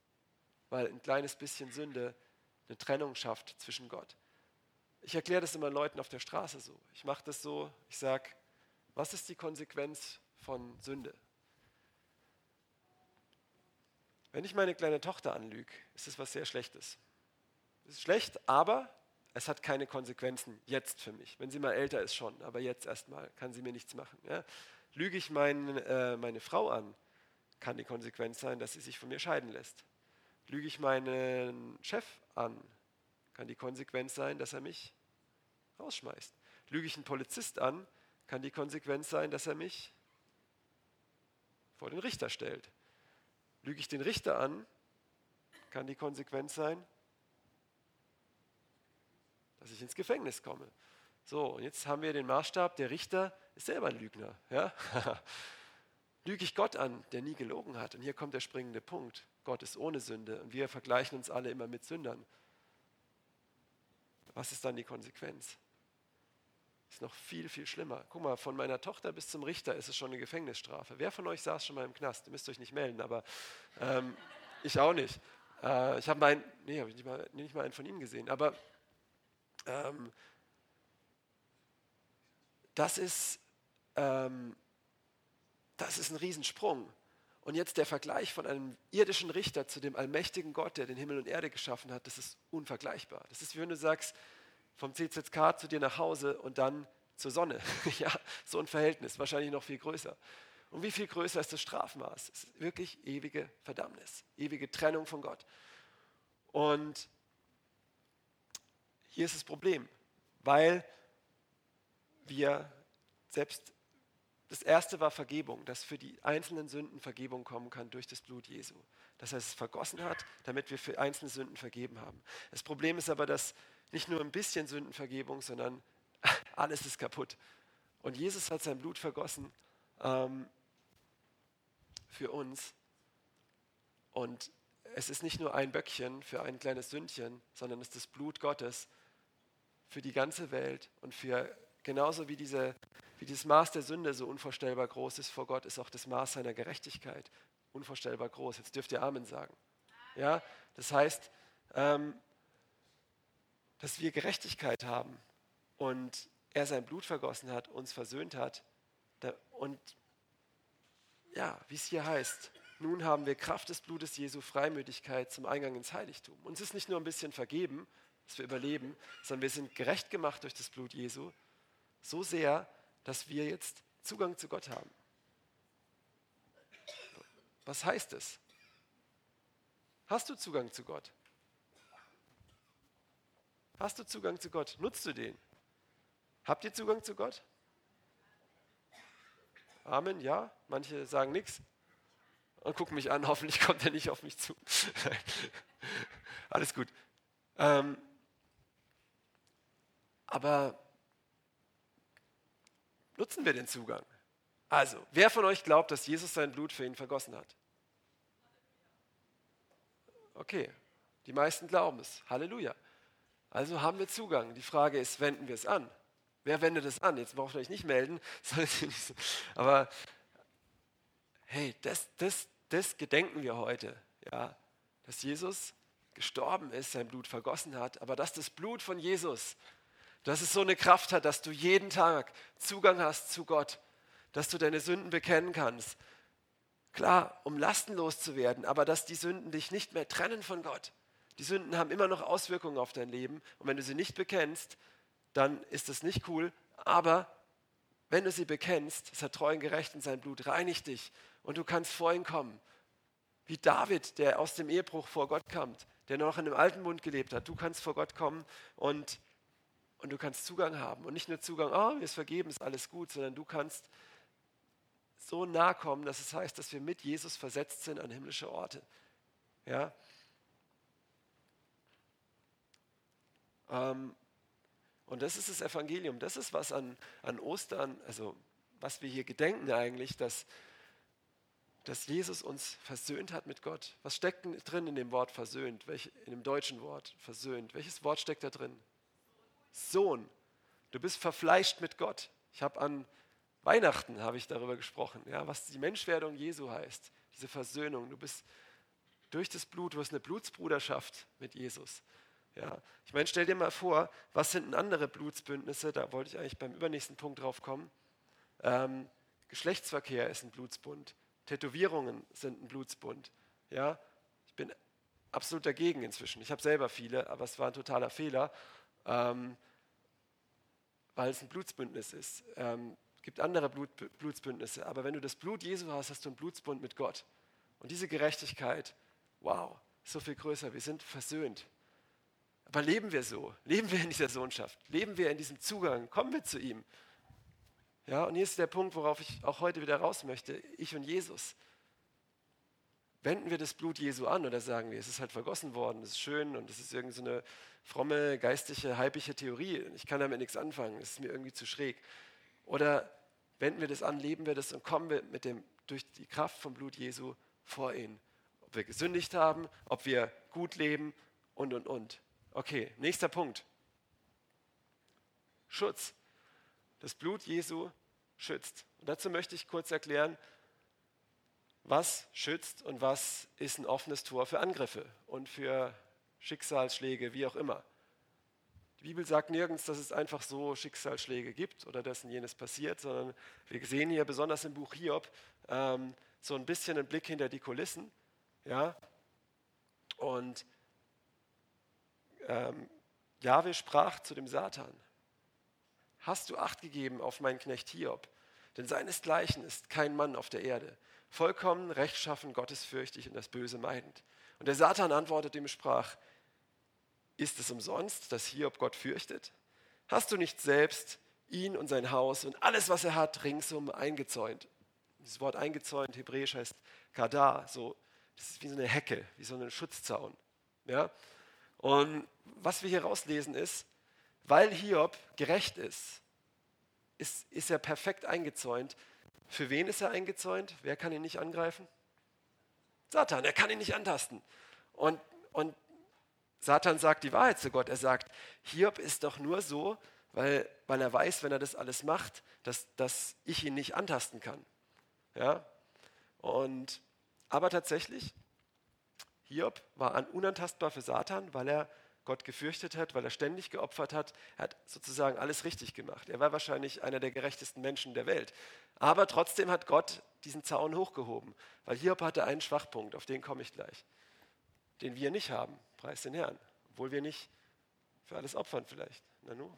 weil ein kleines bisschen Sünde eine Trennung schafft zwischen Gott. Ich erkläre das immer Leuten auf der Straße so. Ich mache das so, ich sage, was ist die Konsequenz von Sünde? Wenn ich meine kleine Tochter anlüge, ist es was sehr Schlechtes. Es ist schlecht, aber es hat keine Konsequenzen jetzt für mich. Wenn sie mal älter ist schon, aber jetzt erstmal kann sie mir nichts machen. Ja? Lüge ich mein, äh, meine Frau an, kann die Konsequenz sein, dass sie sich von mir scheiden lässt. Lüge ich meinen Chef an, kann die Konsequenz sein, dass er mich rausschmeißt. Lüge ich einen Polizist an, kann die Konsequenz sein, dass er mich vor den Richter stellt. Lüge ich den Richter an, kann die Konsequenz sein, dass ich ins Gefängnis komme. So, und jetzt haben wir den Maßstab, der Richter ist selber ein Lügner. Ja? Lüge ich Gott an, der nie gelogen hat? Und hier kommt der springende Punkt. Gott ist ohne Sünde und wir vergleichen uns alle immer mit Sündern. Was ist dann die Konsequenz? Ist noch viel, viel schlimmer. Guck mal, von meiner Tochter bis zum Richter ist es schon eine Gefängnisstrafe. Wer von euch saß schon mal im Knast? Ihr müsst euch nicht melden, aber ähm, ich auch nicht. Äh, ich habe meinen, nee, habe ich nicht nicht mal einen von Ihnen gesehen, aber ähm, das, ist, ähm, das ist ein Riesensprung. Und jetzt der Vergleich von einem irdischen Richter zu dem allmächtigen Gott, der den Himmel und Erde geschaffen hat, das ist unvergleichbar. Das ist wie wenn du sagst, vom CZK zu dir nach Hause und dann zur Sonne. ja, so ein Verhältnis, wahrscheinlich noch viel größer. Und wie viel größer ist das Strafmaß? Es ist wirklich ewige Verdammnis, ewige Trennung von Gott. Und hier ist das Problem, weil wir selbst, das erste war Vergebung, dass für die einzelnen Sünden Vergebung kommen kann durch das Blut Jesu. Dass er es vergossen hat, damit wir für einzelne Sünden vergeben haben. Das Problem ist aber, dass nicht nur ein bisschen Sündenvergebung, sondern alles ist kaputt. Und Jesus hat sein Blut vergossen ähm, für uns. Und es ist nicht nur ein Böckchen für ein kleines Sündchen, sondern es ist das Blut Gottes für die ganze Welt und für genauso wie, diese, wie dieses Maß der Sünde so unvorstellbar groß ist vor Gott, ist auch das Maß seiner Gerechtigkeit unvorstellbar groß. Jetzt dürft ihr Amen sagen. Ja, das heißt, ähm, dass wir Gerechtigkeit haben und er sein Blut vergossen hat, uns versöhnt hat und ja, wie es hier heißt, nun haben wir Kraft des Blutes Jesu Freimütigkeit zum Eingang ins Heiligtum. Uns ist nicht nur ein bisschen vergeben, dass wir überleben, sondern wir sind gerecht gemacht durch das Blut Jesu, so sehr, dass wir jetzt Zugang zu Gott haben. Was heißt es? Hast du Zugang zu Gott? Hast du Zugang zu Gott? Nutzt du den? Habt ihr Zugang zu Gott? Amen, ja. Manche sagen nichts und gucken mich an. Hoffentlich kommt er nicht auf mich zu. Alles gut. Ähm, aber nutzen wir den Zugang? Also, wer von euch glaubt, dass Jesus sein Blut für ihn vergossen hat? Okay, die meisten glauben es. Halleluja. Also haben wir Zugang. Die Frage ist, wenden wir es an? Wer wendet es an? Jetzt braucht ihr euch nicht melden. Aber hey, das, das, das gedenken wir heute. Ja, dass Jesus gestorben ist, sein Blut vergossen hat, aber dass das Blut von Jesus, dass es so eine Kraft hat, dass du jeden Tag Zugang hast zu Gott, dass du deine Sünden bekennen kannst. Klar, um lastenlos zu werden, aber dass die Sünden dich nicht mehr trennen von Gott. Die Sünden haben immer noch Auswirkungen auf dein Leben und wenn du sie nicht bekennst, dann ist das nicht cool. Aber wenn du sie bekennst, ist er treu und gerecht und sein Blut reinigt dich und du kannst vor ihn kommen. Wie David, der aus dem Ehebruch vor Gott kommt, der noch in dem alten Bund gelebt hat. Du kannst vor Gott kommen und, und du kannst Zugang haben. Und nicht nur Zugang, oh, mir ist vergeben, ist alles gut, sondern du kannst so nah kommen, dass es heißt, dass wir mit Jesus versetzt sind an himmlische Orte. Ja? Ähm, und das ist das Evangelium. Das ist was an, an Ostern, also was wir hier gedenken eigentlich, dass, dass Jesus uns versöhnt hat mit Gott. Was steckt drin in dem Wort versöhnt? Welch, in dem deutschen Wort versöhnt? Welches Wort steckt da drin? Sohn. Du bist verfleischt mit Gott. Ich habe an Weihnachten habe ich darüber gesprochen, ja, was die Menschwerdung Jesu heißt. Diese Versöhnung. Du bist durch das Blut, du hast eine Blutsbruderschaft mit Jesus. Ja, ich meine, stell dir mal vor, was sind denn andere Blutsbündnisse? Da wollte ich eigentlich beim übernächsten Punkt drauf kommen. Ähm, Geschlechtsverkehr ist ein Blutsbund. Tätowierungen sind ein Blutsbund. Ja, ich bin absolut dagegen inzwischen. Ich habe selber viele, aber es war ein totaler Fehler, ähm, weil es ein Blutsbündnis ist. Ähm, es gibt andere Blut, Blutsbündnisse, aber wenn du das Blut Jesu hast, hast du einen Blutsbund mit Gott. Und diese Gerechtigkeit, wow, so viel größer. Wir sind versöhnt. Aber leben wir so? Leben wir in dieser Sohnschaft? Leben wir in diesem Zugang? Kommen wir zu ihm? Ja, und hier ist der Punkt, worauf ich auch heute wieder raus möchte. Ich und Jesus. Wenden wir das Blut Jesu an oder sagen wir, es ist halt vergossen worden, es ist schön und es ist irgendeine so fromme, geistige, halbige Theorie. Ich kann damit nichts anfangen, es ist mir irgendwie zu schräg. Oder wenden wir das an, leben wir das und kommen wir mit dem, durch die Kraft vom Blut Jesu vor ihn. Ob wir gesündigt haben, ob wir gut leben und, und, und. Okay, nächster Punkt. Schutz. Das Blut Jesu schützt. Und dazu möchte ich kurz erklären, was schützt und was ist ein offenes Tor für Angriffe und für Schicksalsschläge, wie auch immer. Die Bibel sagt nirgends, dass es einfach so Schicksalsschläge gibt oder dass jenes passiert, sondern wir sehen hier besonders im Buch Hiob ähm, so ein bisschen einen Blick hinter die Kulissen. Ja? Und ähm, Jahwe sprach zu dem Satan. hast du acht gegeben auf meinen Knecht Hiob? Denn seinesgleichen ist kein Mann auf der Erde, vollkommen rechtschaffen, gottesfürchtig und das Böse meidend. Und der Satan antwortete ihm sprach, ist es umsonst, dass Hiob Gott fürchtet? Hast du nicht selbst ihn und sein Haus und alles, was er hat, ringsum eingezäunt? Das Wort eingezäunt, hebräisch heißt kadar, so, das ist wie so eine Hecke, wie so ein Schutzzaun. Ja? Und was wir hier rauslesen ist, weil Hiob gerecht ist, ist, ist er perfekt eingezäunt. Für wen ist er eingezäunt? Wer kann ihn nicht angreifen? Satan, er kann ihn nicht antasten. Und, und Satan sagt die Wahrheit zu Gott. Er sagt, Hiob ist doch nur so, weil, weil er weiß, wenn er das alles macht, dass, dass ich ihn nicht antasten kann. Ja? Und, aber tatsächlich, Hiob war unantastbar für Satan, weil er Gott gefürchtet hat, weil er ständig geopfert hat. Er hat sozusagen alles richtig gemacht. Er war wahrscheinlich einer der gerechtesten Menschen der Welt. Aber trotzdem hat Gott diesen Zaun hochgehoben, weil Hiob hatte einen Schwachpunkt, auf den komme ich gleich, den wir nicht haben, preis den Herrn, obwohl wir nicht für alles opfern vielleicht. Na nu.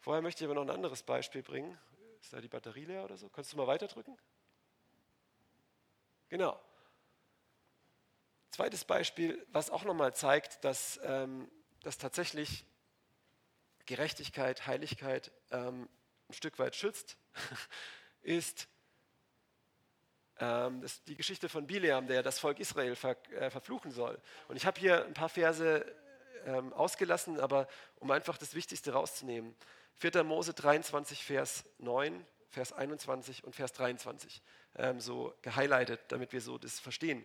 Vorher möchte ich aber noch ein anderes Beispiel bringen. Ist da die Batterie leer oder so? Kannst du mal weiterdrücken? Genau. Zweites Beispiel, was auch nochmal zeigt, dass, ähm, dass tatsächlich Gerechtigkeit, Heiligkeit ähm, ein Stück weit schützt, ist ähm, das die Geschichte von Bileam, der das Volk Israel ver, äh, verfluchen soll. Und ich habe hier ein paar Verse ähm, ausgelassen, aber um einfach das Wichtigste rauszunehmen. 4. Mose 23, Vers 9, Vers 21 und Vers 23, ähm, so gehighlightet, damit wir so das verstehen.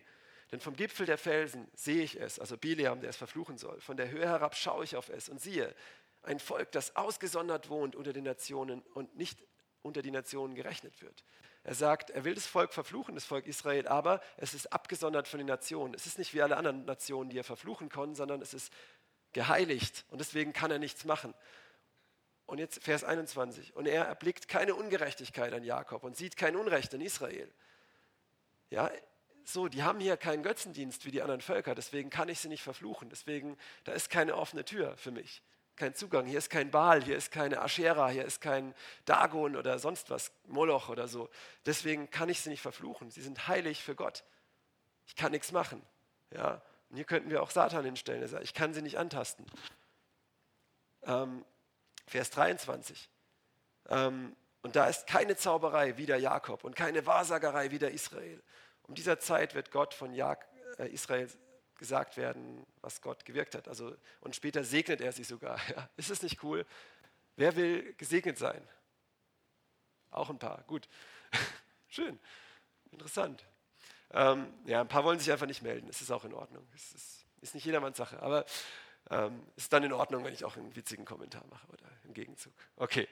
Denn vom Gipfel der Felsen sehe ich es, also Bileam, der es verfluchen soll. Von der Höhe herab schaue ich auf es und siehe, ein Volk, das ausgesondert wohnt unter den Nationen und nicht unter die Nationen gerechnet wird. Er sagt, er will das Volk verfluchen, das Volk Israel, aber es ist abgesondert von den Nationen. Es ist nicht wie alle anderen Nationen, die er verfluchen kann, sondern es ist geheiligt und deswegen kann er nichts machen. Und jetzt Vers 21. Und er erblickt keine Ungerechtigkeit an Jakob und sieht kein Unrecht in Israel. Ja, so, die haben hier keinen Götzendienst wie die anderen Völker, deswegen kann ich sie nicht verfluchen. Deswegen, da ist keine offene Tür für mich, kein Zugang. Hier ist kein Baal, hier ist keine Aschera, hier ist kein Dagon oder sonst was, Moloch oder so. Deswegen kann ich sie nicht verfluchen. Sie sind heilig für Gott. Ich kann nichts machen. Ja? Und hier könnten wir auch Satan hinstellen. Er sagt, ich kann sie nicht antasten. Ähm, Vers 23. Ähm, und da ist keine Zauberei wie der Jakob und keine Wahrsagerei wie der Israel. Um dieser Zeit wird Gott von äh, Israel gesagt werden, was Gott gewirkt hat. Also, und später segnet er sie sogar. Ja. Ist es nicht cool? Wer will gesegnet sein? Auch ein paar. Gut. Schön. Interessant. Ähm, ja, ein paar wollen sich einfach nicht melden. Es ist auch in Ordnung. Es ist, ist nicht jedermanns Sache. Aber ähm, ist dann in Ordnung, wenn ich auch einen witzigen Kommentar mache oder im Gegenzug. Okay.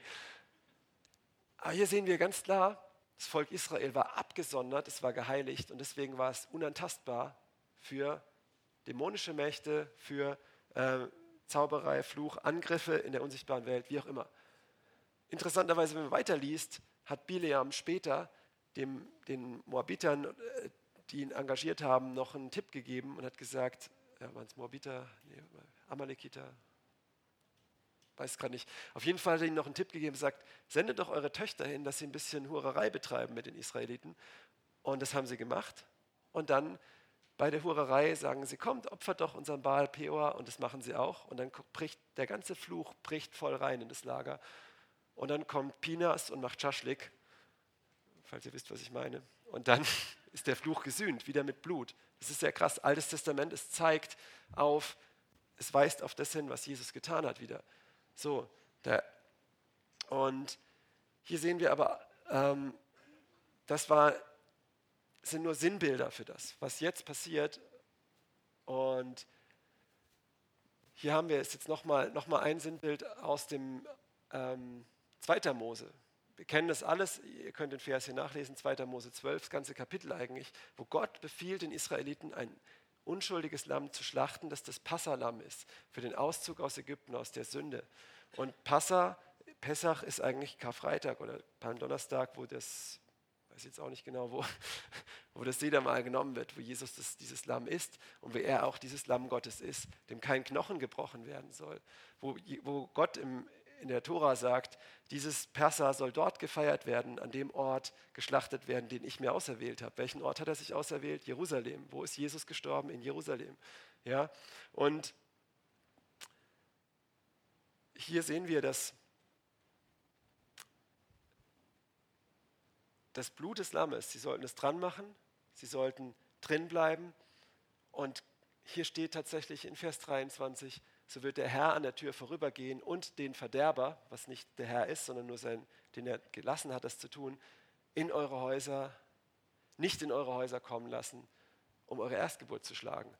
Aber hier sehen wir ganz klar, das Volk Israel war abgesondert, es war geheiligt und deswegen war es unantastbar für dämonische Mächte, für äh, Zauberei, Fluch, Angriffe in der unsichtbaren Welt, wie auch immer. Interessanterweise, wenn man weiterliest, hat Bileam später dem, den Moabitern, äh, die ihn engagiert haben, noch einen Tipp gegeben und hat gesagt, ja, waren es Moabiter, nee, Amalekiter, weiß gerade nicht. Auf jeden Fall hat er ihnen noch einen Tipp gegeben, sagt, sendet doch eure Töchter hin, dass sie ein bisschen Hurerei betreiben mit den Israeliten. Und das haben sie gemacht. Und dann bei der Hurerei sagen sie, kommt, opfert doch unseren Baal Peor. Und das machen sie auch. Und dann bricht der ganze Fluch bricht voll rein in das Lager. Und dann kommt Pinas und macht Schaschlik, falls ihr wisst, was ich meine. Und dann ist der Fluch gesühnt, wieder mit Blut. Das ist sehr krass. Altes Testament, es zeigt auf, es weist auf das hin, was Jesus getan hat wieder. So, der, und hier sehen wir aber, ähm, das war, sind nur Sinnbilder für das, was jetzt passiert. Und hier haben wir jetzt nochmal noch mal ein Sinnbild aus dem ähm, 2. Mose. Wir kennen das alles, ihr könnt den Vers hier nachlesen, 2. Mose 12, das ganze Kapitel eigentlich, wo Gott befiehlt den Israeliten, ein unschuldiges Lamm zu schlachten, das das Passalam ist, für den Auszug aus Ägypten, aus der Sünde. Und Passa, Pessach ist eigentlich Karfreitag oder Palmdonnerstag, wo das weiß jetzt auch nicht genau, wo, wo das Sedermal genommen wird, wo Jesus das, dieses Lamm ist und wo er auch dieses Lamm Gottes ist, dem kein Knochen gebrochen werden soll. Wo, wo Gott im, in der Tora sagt, dieses Persa soll dort gefeiert werden, an dem Ort geschlachtet werden, den ich mir auserwählt habe. Welchen Ort hat er sich auserwählt? Jerusalem. Wo ist Jesus gestorben? In Jerusalem. Ja? Und hier sehen wir, dass das Blut des Lammes, sie sollten es dran machen, sie sollten drin bleiben. Und hier steht tatsächlich in Vers 23, so wird der Herr an der Tür vorübergehen und den Verderber, was nicht der Herr ist, sondern nur sein, den er gelassen hat, das zu tun, in eure Häuser, nicht in eure Häuser kommen lassen, um eure Erstgeburt zu schlagen.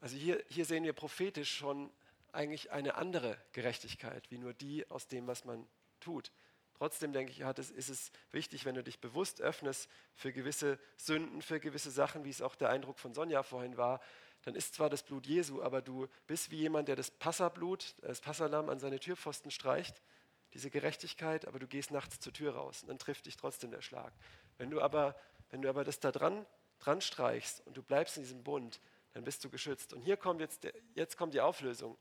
Also hier, hier sehen wir prophetisch schon eigentlich eine andere Gerechtigkeit, wie nur die aus dem, was man tut. Trotzdem denke ich, ist es wichtig, wenn du dich bewusst öffnest für gewisse Sünden, für gewisse Sachen, wie es auch der Eindruck von Sonja vorhin war, dann ist zwar das Blut Jesu, aber du bist wie jemand, der das Passablut, das Passalam an seine Türpfosten streicht, diese Gerechtigkeit, aber du gehst nachts zur Tür raus und dann trifft dich trotzdem der Schlag. Wenn du aber, wenn du aber das da dran, dran streichst und du bleibst in diesem Bund, dann bist du geschützt. Und hier kommt jetzt, jetzt kommt die Auflösung.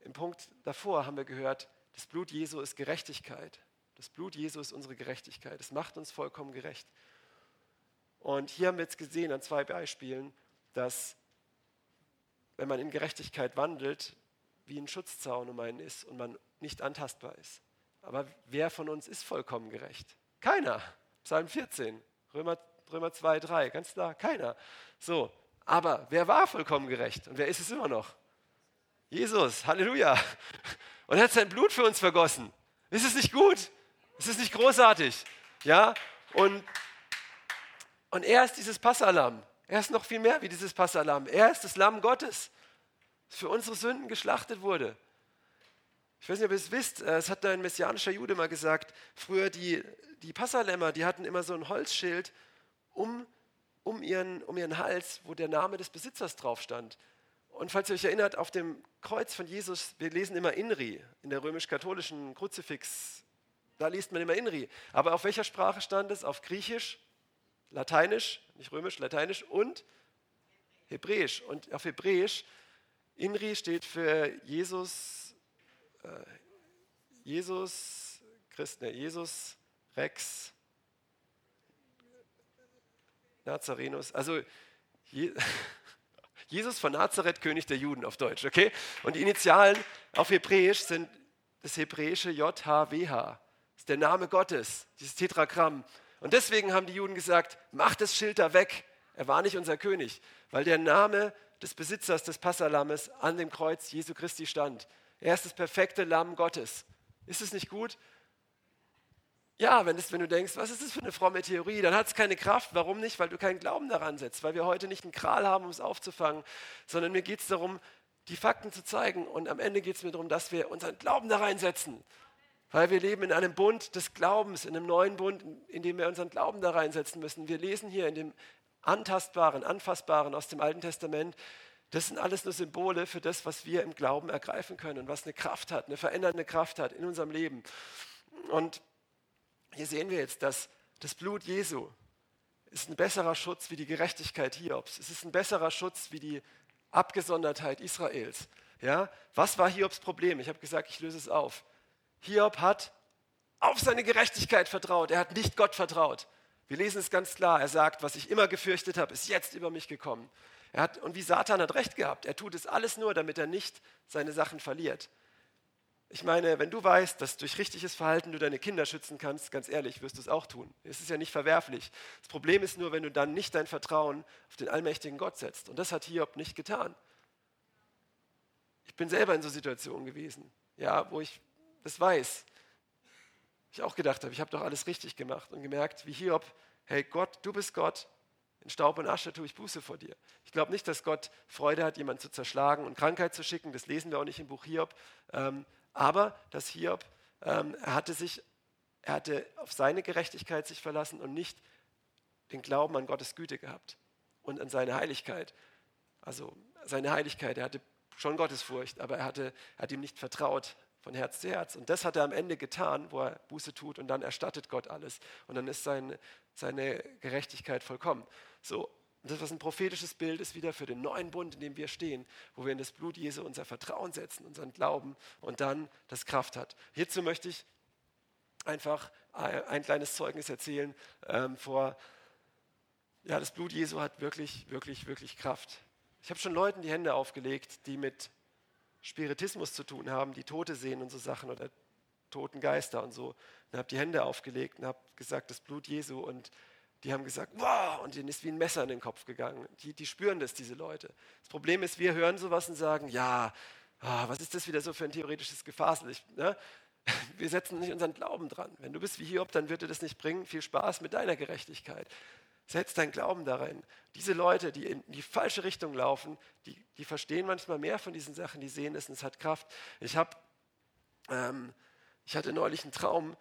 Im Punkt davor haben wir gehört, das Blut Jesu ist Gerechtigkeit. Das Blut Jesu ist unsere Gerechtigkeit. Es macht uns vollkommen gerecht. Und hier haben wir jetzt gesehen an zwei Beispielen, dass wenn man in Gerechtigkeit wandelt, wie ein Schutzzaun um einen ist und man nicht antastbar ist. Aber wer von uns ist vollkommen gerecht? Keiner. Psalm 14, Römer, Römer 2, 3, ganz klar, keiner. So, aber wer war vollkommen gerecht und wer ist es immer noch? Jesus, Halleluja. Und er hat sein Blut für uns vergossen. Ist es nicht gut? Ist es nicht großartig? Ja? Und, und er ist dieses Passalam. Er ist noch viel mehr wie dieses Passalam. Er ist das Lamm Gottes, das für unsere Sünden geschlachtet wurde. Ich weiß nicht, ob ihr es wisst, äh, es hat ein messianischer Jude mal gesagt, früher die, die Passalämmer, die hatten immer so ein Holzschild um, um, ihren, um ihren Hals, wo der Name des Besitzers drauf stand. Und falls ihr euch erinnert, auf dem Kreuz von Jesus, wir lesen immer Inri in der römisch-katholischen Kruzifix, da liest man immer Inri. Aber auf welcher Sprache stand es? Auf Griechisch, Lateinisch, nicht Römisch, Lateinisch und Hebräisch. Und auf Hebräisch, Inri steht für Jesus, äh, Jesus, Christ, ne, Jesus, Rex, Nazarenus. Also Je, Jesus von Nazareth, König der Juden auf Deutsch, okay? Und die Initialen auf Hebräisch sind das hebräische JHWH. Das ist der Name Gottes, dieses Tetragramm. Und deswegen haben die Juden gesagt, mach das Schild da weg. Er war nicht unser König, weil der Name des Besitzers des Passalammes an dem Kreuz Jesu Christi stand. Er ist das perfekte Lamm Gottes. Ist es nicht gut? Ja, wenn, das, wenn du denkst, was ist das für eine fromme Theorie, dann hat es keine Kraft. Warum nicht? Weil du keinen Glauben daran setzt, weil wir heute nicht einen Kral haben, um es aufzufangen, sondern mir geht es darum, die Fakten zu zeigen. Und am Ende geht es mir darum, dass wir unseren Glauben da reinsetzen. Weil wir leben in einem Bund des Glaubens, in einem neuen Bund, in dem wir unseren Glauben da reinsetzen müssen. Wir lesen hier in dem Antastbaren, Anfassbaren aus dem Alten Testament, das sind alles nur Symbole für das, was wir im Glauben ergreifen können und was eine Kraft hat, eine verändernde Kraft hat in unserem Leben. Und hier sehen wir jetzt, dass das Blut Jesu ist ein besserer Schutz wie die Gerechtigkeit Hiobs. Es ist ein besserer Schutz wie die Abgesondertheit Israels. Ja? Was war Hiobs Problem? Ich habe gesagt, ich löse es auf. Hiob hat auf seine Gerechtigkeit vertraut. Er hat nicht Gott vertraut. Wir lesen es ganz klar. Er sagt, was ich immer gefürchtet habe, ist jetzt über mich gekommen. Er hat, und wie Satan hat recht gehabt. Er tut es alles nur, damit er nicht seine Sachen verliert. Ich meine, wenn du weißt, dass durch richtiges Verhalten du deine Kinder schützen kannst, ganz ehrlich, wirst du es auch tun. Es ist ja nicht verwerflich. Das Problem ist nur, wenn du dann nicht dein Vertrauen auf den allmächtigen Gott setzt. Und das hat Hiob nicht getan. Ich bin selber in so Situationen gewesen, ja, wo ich das weiß. Ich auch gedacht habe, ich habe doch alles richtig gemacht und gemerkt, wie Hiob, hey Gott, du bist Gott, in Staub und Asche tue ich Buße vor dir. Ich glaube nicht, dass Gott Freude hat, jemanden zu zerschlagen und Krankheit zu schicken. Das lesen wir auch nicht im Buch Hiob. Ähm, aber dass Hiob, ähm, er hatte sich, er hatte auf seine Gerechtigkeit sich verlassen und nicht den Glauben an Gottes Güte gehabt und an seine Heiligkeit. Also seine Heiligkeit, er hatte schon Gottesfurcht, aber er, hatte, er hat ihm nicht vertraut, von Herz zu Herz. Und das hat er am Ende getan, wo er Buße tut und dann erstattet Gott alles. Und dann ist sein, seine Gerechtigkeit vollkommen. So, das, was ein prophetisches Bild ist, wieder für den neuen Bund, in dem wir stehen, wo wir in das Blut Jesu unser Vertrauen setzen, unseren Glauben und dann das Kraft hat. Hierzu möchte ich einfach ein kleines Zeugnis erzählen. Ähm, vor, ja, das Blut Jesu hat wirklich, wirklich, wirklich Kraft. Ich habe schon Leuten die Hände aufgelegt, die mit Spiritismus zu tun haben, die Tote sehen und so Sachen oder toten Geister und so. Und habe die Hände aufgelegt und habe gesagt, das Blut Jesu und die haben gesagt, wow, und denen ist wie ein Messer in den Kopf gegangen. Die, die spüren das, diese Leute. Das Problem ist, wir hören sowas und sagen, ja, ah, was ist das wieder so für ein theoretisches Gefasel? Ich, ne? Wir setzen nicht unseren Glauben dran. Wenn du bist wie Hiob, dann wird dir das nicht bringen. Viel Spaß mit deiner Gerechtigkeit. Setz deinen Glauben darin. Diese Leute, die in die falsche Richtung laufen, die, die verstehen manchmal mehr von diesen Sachen, die sehen es und es hat Kraft. Ich, hab, ähm, ich hatte neulich einen Traum,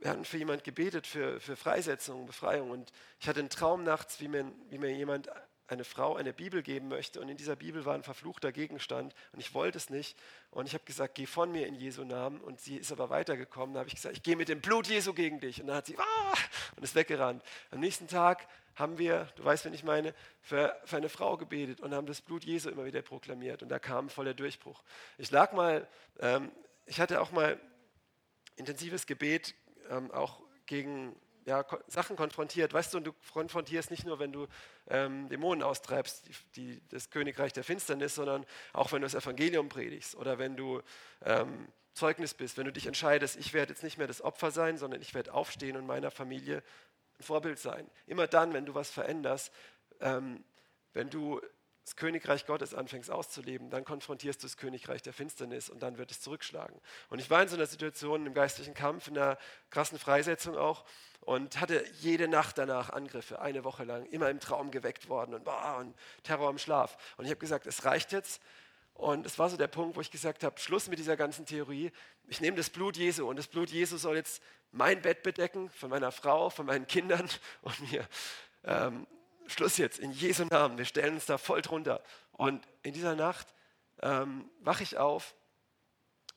wir hatten für jemand gebetet, für, für Freisetzung, Befreiung. Und ich hatte einen Traum nachts, wie mir, wie mir jemand, eine Frau, eine Bibel geben möchte. Und in dieser Bibel war ein verfluchter Gegenstand. Und ich wollte es nicht. Und ich habe gesagt, geh von mir in Jesu Namen. Und sie ist aber weitergekommen. Da habe ich gesagt, ich gehe mit dem Blut Jesu gegen dich. Und dann hat sie, ah, und ist weggerannt. Am nächsten Tag haben wir, du weißt, wenn ich meine, für, für eine Frau gebetet und haben das Blut Jesu immer wieder proklamiert. Und da kam voller Durchbruch. Ich lag mal, ähm, ich hatte auch mal intensives Gebet ähm, auch gegen ja, Sachen konfrontiert. Weißt du, und du konfrontierst nicht nur, wenn du ähm, Dämonen austreibst, die, die, das Königreich der Finsternis, sondern auch wenn du das Evangelium predigst oder wenn du ähm, Zeugnis bist, wenn du dich entscheidest, ich werde jetzt nicht mehr das Opfer sein, sondern ich werde aufstehen und meiner Familie ein Vorbild sein. Immer dann, wenn du was veränderst, ähm, wenn du das Königreich Gottes anfängst auszuleben, dann konfrontierst du das Königreich der Finsternis und dann wird es zurückschlagen. Und ich war in so einer Situation im geistlichen Kampf, in einer krassen Freisetzung auch und hatte jede Nacht danach Angriffe, eine Woche lang, immer im Traum geweckt worden und, boah, und Terror im Schlaf. Und ich habe gesagt, es reicht jetzt. Und es war so der Punkt, wo ich gesagt habe, Schluss mit dieser ganzen Theorie. Ich nehme das Blut Jesu und das Blut Jesu soll jetzt mein Bett bedecken, von meiner Frau, von meinen Kindern und mir. Ähm, Schluss jetzt, in Jesu Namen, wir stellen uns da voll drunter. Und in dieser Nacht ähm, wache ich auf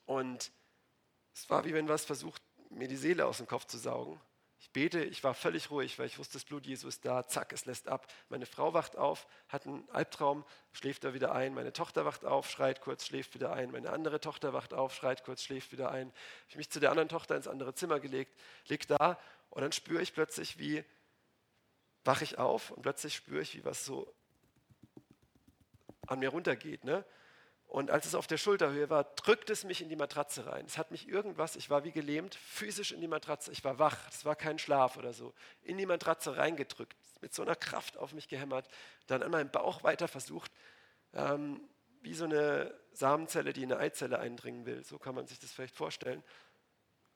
und es war wie wenn was versucht, mir die Seele aus dem Kopf zu saugen. Ich bete, ich war völlig ruhig, weil ich wusste, das Blut Jesu ist da, zack, es lässt ab. Meine Frau wacht auf, hat einen Albtraum, schläft da wieder ein. Meine Tochter wacht auf, schreit kurz, schläft wieder ein. Meine andere Tochter wacht auf, schreit kurz, schläft wieder ein. Ich habe mich zu der anderen Tochter ins andere Zimmer gelegt, lieg da und dann spüre ich plötzlich, wie wache ich auf und plötzlich spüre ich, wie was so an mir runtergeht. Ne? Und als es auf der Schulterhöhe war, drückt es mich in die Matratze rein. Es hat mich irgendwas, ich war wie gelähmt, physisch in die Matratze. Ich war wach, es war kein Schlaf oder so. In die Matratze reingedrückt, mit so einer Kraft auf mich gehämmert, dann an meinem Bauch weiter versucht, ähm, wie so eine Samenzelle, die in eine Eizelle eindringen will. So kann man sich das vielleicht vorstellen.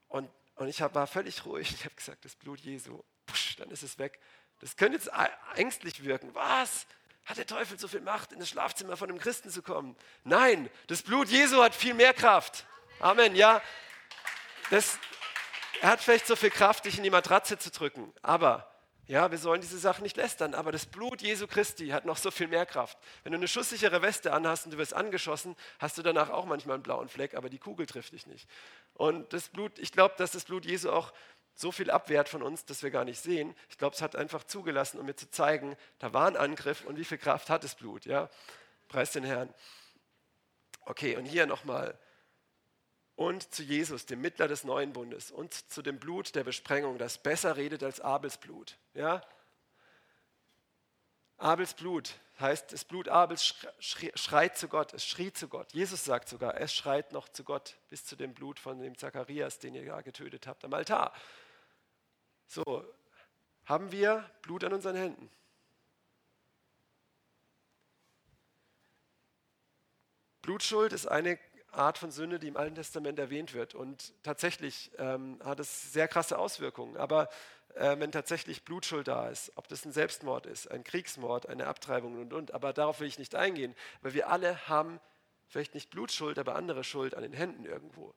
Und, und ich hab, war völlig ruhig. Ich habe gesagt, das Blut Jesu, pusch, dann ist es weg. Das könnte jetzt ängstlich wirken. Was? Hat der Teufel so viel Macht, in das Schlafzimmer von einem Christen zu kommen? Nein, das Blut Jesu hat viel mehr Kraft. Amen, ja. Das, er hat vielleicht so viel Kraft, dich in die Matratze zu drücken. Aber, ja, wir sollen diese Sachen nicht lästern. Aber das Blut Jesu Christi hat noch so viel mehr Kraft. Wenn du eine schusssichere Weste anhast und du wirst angeschossen, hast du danach auch manchmal einen blauen Fleck, aber die Kugel trifft dich nicht. Und das Blut, ich glaube, dass das Blut Jesu auch so viel abwehrt von uns, dass wir gar nicht sehen. Ich glaube, es hat einfach zugelassen, um mir zu zeigen, da war ein Angriff und wie viel Kraft hat das Blut. Ja? Preis den Herrn. Okay, und hier nochmal. Und zu Jesus, dem Mittler des neuen Bundes, und zu dem Blut der Besprengung, das besser redet als Abels Blut. Ja? Abels Blut heißt, das Blut Abels schreit zu Gott, es schrie zu Gott. Jesus sagt sogar, es schreit noch zu Gott bis zu dem Blut von dem Zacharias, den ihr ja getötet habt am Altar. So, haben wir Blut an unseren Händen? Blutschuld ist eine Art von Sünde, die im Alten Testament erwähnt wird. Und tatsächlich ähm, hat es sehr krasse Auswirkungen. Aber äh, wenn tatsächlich Blutschuld da ist, ob das ein Selbstmord ist, ein Kriegsmord, eine Abtreibung und und, aber darauf will ich nicht eingehen, weil wir alle haben vielleicht nicht Blutschuld, aber andere Schuld an den Händen irgendwo.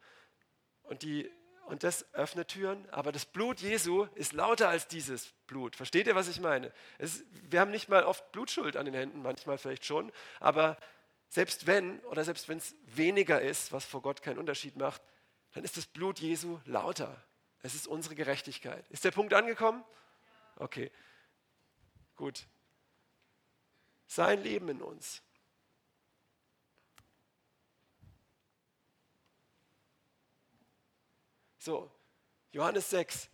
Und die und das öffnet Türen, aber das Blut Jesu ist lauter als dieses Blut. Versteht ihr, was ich meine? Es, wir haben nicht mal oft Blutschuld an den Händen, manchmal vielleicht schon, aber selbst wenn oder selbst wenn es weniger ist, was vor Gott keinen Unterschied macht, dann ist das Blut Jesu lauter. Es ist unsere Gerechtigkeit. Ist der Punkt angekommen? Okay, gut. Sein Leben in uns. So, Johannes 6.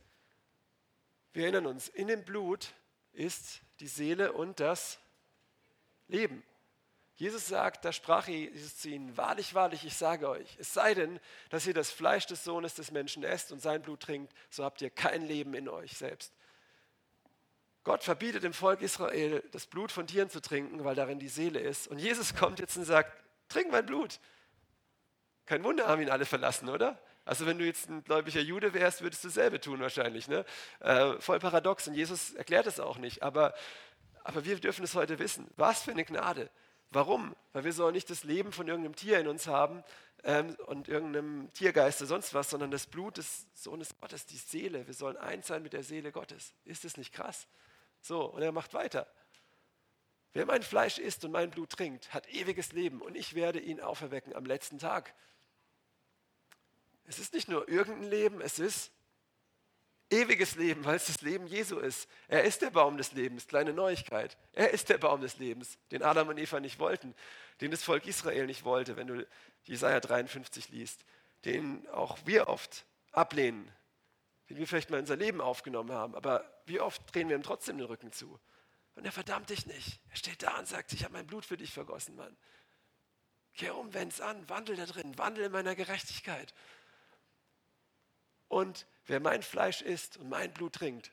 Wir erinnern uns, in dem Blut ist die Seele und das Leben. Jesus sagt, da sprach Jesus zu ihnen, wahrlich, wahrlich, ich sage euch, es sei denn, dass ihr das Fleisch des Sohnes des Menschen esst und sein Blut trinkt, so habt ihr kein Leben in euch selbst. Gott verbietet dem Volk Israel, das Blut von Tieren zu trinken, weil darin die Seele ist. Und Jesus kommt jetzt und sagt, trink mein Blut. Kein Wunder, haben ihn alle verlassen, oder? Also wenn du jetzt ein gläubiger Jude wärst, würdest du dasselbe tun wahrscheinlich. Ne? Äh, voll paradox und Jesus erklärt es auch nicht. Aber, aber wir dürfen es heute wissen. Was für eine Gnade. Warum? Weil wir sollen nicht das Leben von irgendeinem Tier in uns haben ähm, und irgendeinem Tiergeist oder sonst was, sondern das Blut des Sohnes Gottes, die Seele. Wir sollen eins sein mit der Seele Gottes. Ist das nicht krass? So, und er macht weiter. Wer mein Fleisch isst und mein Blut trinkt, hat ewiges Leben und ich werde ihn auferwecken am letzten Tag. Es ist nicht nur irgendein Leben, es ist ewiges Leben, weil es das Leben Jesu ist. Er ist der Baum des Lebens, kleine Neuigkeit. Er ist der Baum des Lebens, den Adam und Eva nicht wollten, den das Volk Israel nicht wollte, wenn du Jesaja 53 liest, den auch wir oft ablehnen, den wir vielleicht mal in unser Leben aufgenommen haben, aber wie oft drehen wir ihm trotzdem den Rücken zu? Und er verdammt dich nicht. Er steht da und sagt, ich habe mein Blut für dich vergossen, Mann. Kehr um, wend's an, wandel da drin, wandel in meiner Gerechtigkeit. Und wer mein Fleisch isst und mein Blut trinkt,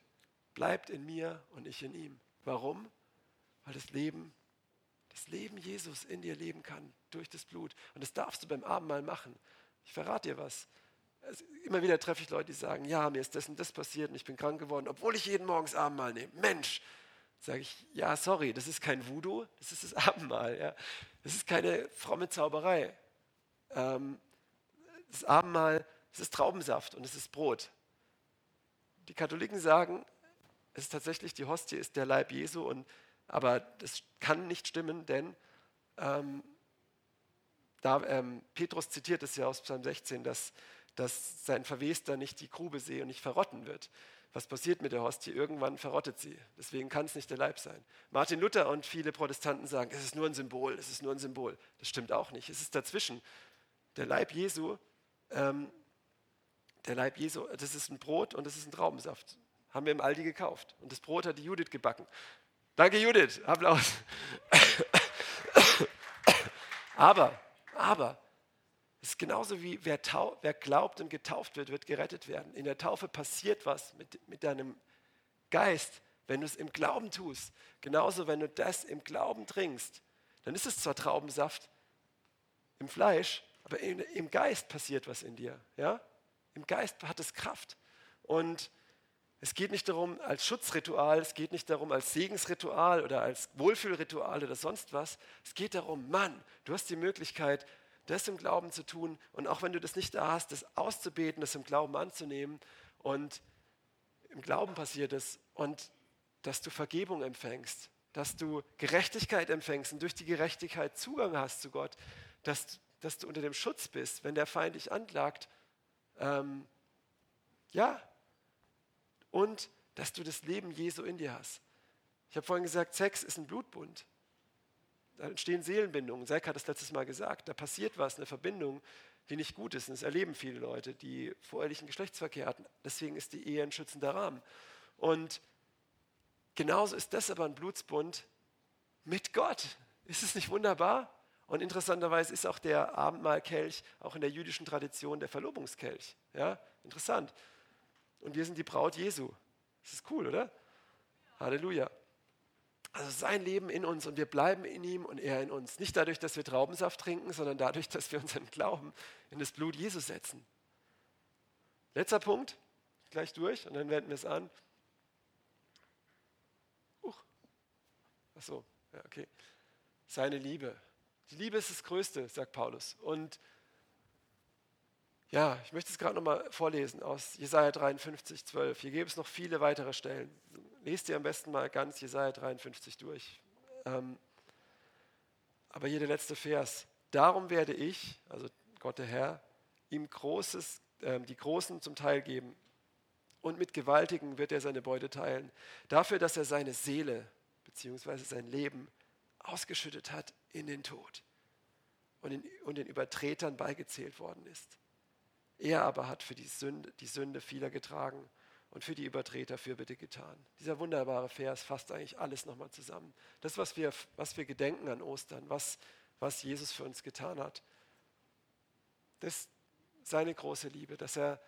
bleibt in mir und ich in ihm. Warum? Weil das Leben, das Leben Jesus in dir leben kann durch das Blut. Und das darfst du beim Abendmahl machen. Ich verrate dir was. Also immer wieder treffe ich Leute, die sagen, ja, mir ist das und das passiert und ich bin krank geworden, obwohl ich jeden Morgens Abendmahl nehme. Mensch, sage ich, ja, sorry, das ist kein Voodoo, das ist das Abendmahl. Ja. Das ist keine fromme Zauberei. Ähm, das Abendmahl es ist Traubensaft und es ist Brot. Die Katholiken sagen, es ist tatsächlich, die Hostie ist der Leib Jesu, und, aber das kann nicht stimmen, denn ähm, da, ähm, Petrus zitiert es ja aus Psalm 16, dass, dass sein Verwester nicht die Grube sehe und nicht verrotten wird. Was passiert mit der Hostie? Irgendwann verrottet sie. Deswegen kann es nicht der Leib sein. Martin Luther und viele Protestanten sagen, es ist nur ein Symbol, es ist nur ein Symbol. Das stimmt auch nicht. Es ist dazwischen. Der Leib Jesu ähm, der Leib Jesu, das ist ein Brot und das ist ein Traubensaft. Haben wir im Aldi gekauft. Und das Brot hat die Judith gebacken. Danke, Judith. Applaus. aber, aber, es ist genauso wie wer, tau, wer, glaubt und getauft wird, wird gerettet werden. In der Taufe passiert was mit, mit deinem Geist, wenn du es im Glauben tust. Genauso, wenn du das im Glauben trinkst, dann ist es zwar Traubensaft im Fleisch, aber im, im Geist passiert was in dir. Ja? Im Geist hat es Kraft. Und es geht nicht darum als Schutzritual, es geht nicht darum als Segensritual oder als Wohlfühlritual oder sonst was. Es geht darum, Mann, du hast die Möglichkeit, das im Glauben zu tun und auch wenn du das nicht da hast, das auszubeten, das im Glauben anzunehmen und im Glauben passiert es und dass du Vergebung empfängst, dass du Gerechtigkeit empfängst und durch die Gerechtigkeit Zugang hast zu Gott, dass, dass du unter dem Schutz bist, wenn der Feind dich anklagt ähm, ja, und dass du das Leben Jesu in dir hast. Ich habe vorhin gesagt, Sex ist ein Blutbund. Da entstehen Seelenbindungen. Seik hat das letztes Mal gesagt. Da passiert was, eine Verbindung, die nicht gut ist. Und das erleben viele Leute, die vorehelichen Geschlechtsverkehr hatten. Deswegen ist die Ehe ein schützender Rahmen. Und genauso ist das aber ein Blutsbund mit Gott. Ist es nicht wunderbar? Und interessanterweise ist auch der Abendmahlkelch auch in der jüdischen Tradition der Verlobungskelch. Ja, interessant. Und wir sind die Braut Jesu. Das ist cool, oder? Halleluja. Also sein Leben in uns und wir bleiben in ihm und er in uns. Nicht dadurch, dass wir Traubensaft trinken, sondern dadurch, dass wir unseren Glauben in das Blut Jesu setzen. Letzter Punkt, gleich durch und dann wenden wir es an. Uch. Ach so, ja, okay. Seine Liebe. Die Liebe ist das Größte, sagt Paulus. Und ja, ich möchte es gerade nochmal vorlesen aus Jesaja 53, 12. Hier gäbe es noch viele weitere Stellen. Lest ihr am besten mal ganz Jesaja 53 durch. Ähm, aber hier der letzte Vers. Darum werde ich, also Gott der Herr, ihm großes ähm, die Großen zum Teil geben. Und mit Gewaltigen wird er seine Beute teilen. Dafür, dass er seine Seele bzw. sein Leben ausgeschüttet hat in den Tod und, in, und den Übertretern beigezählt worden ist. Er aber hat für die Sünde, die Sünde vieler getragen und für die Übertreter Fürbitte getan. Dieser wunderbare Vers fasst eigentlich alles nochmal zusammen. Das, was wir, was wir gedenken an Ostern, was, was Jesus für uns getan hat. Das ist seine große Liebe, dass er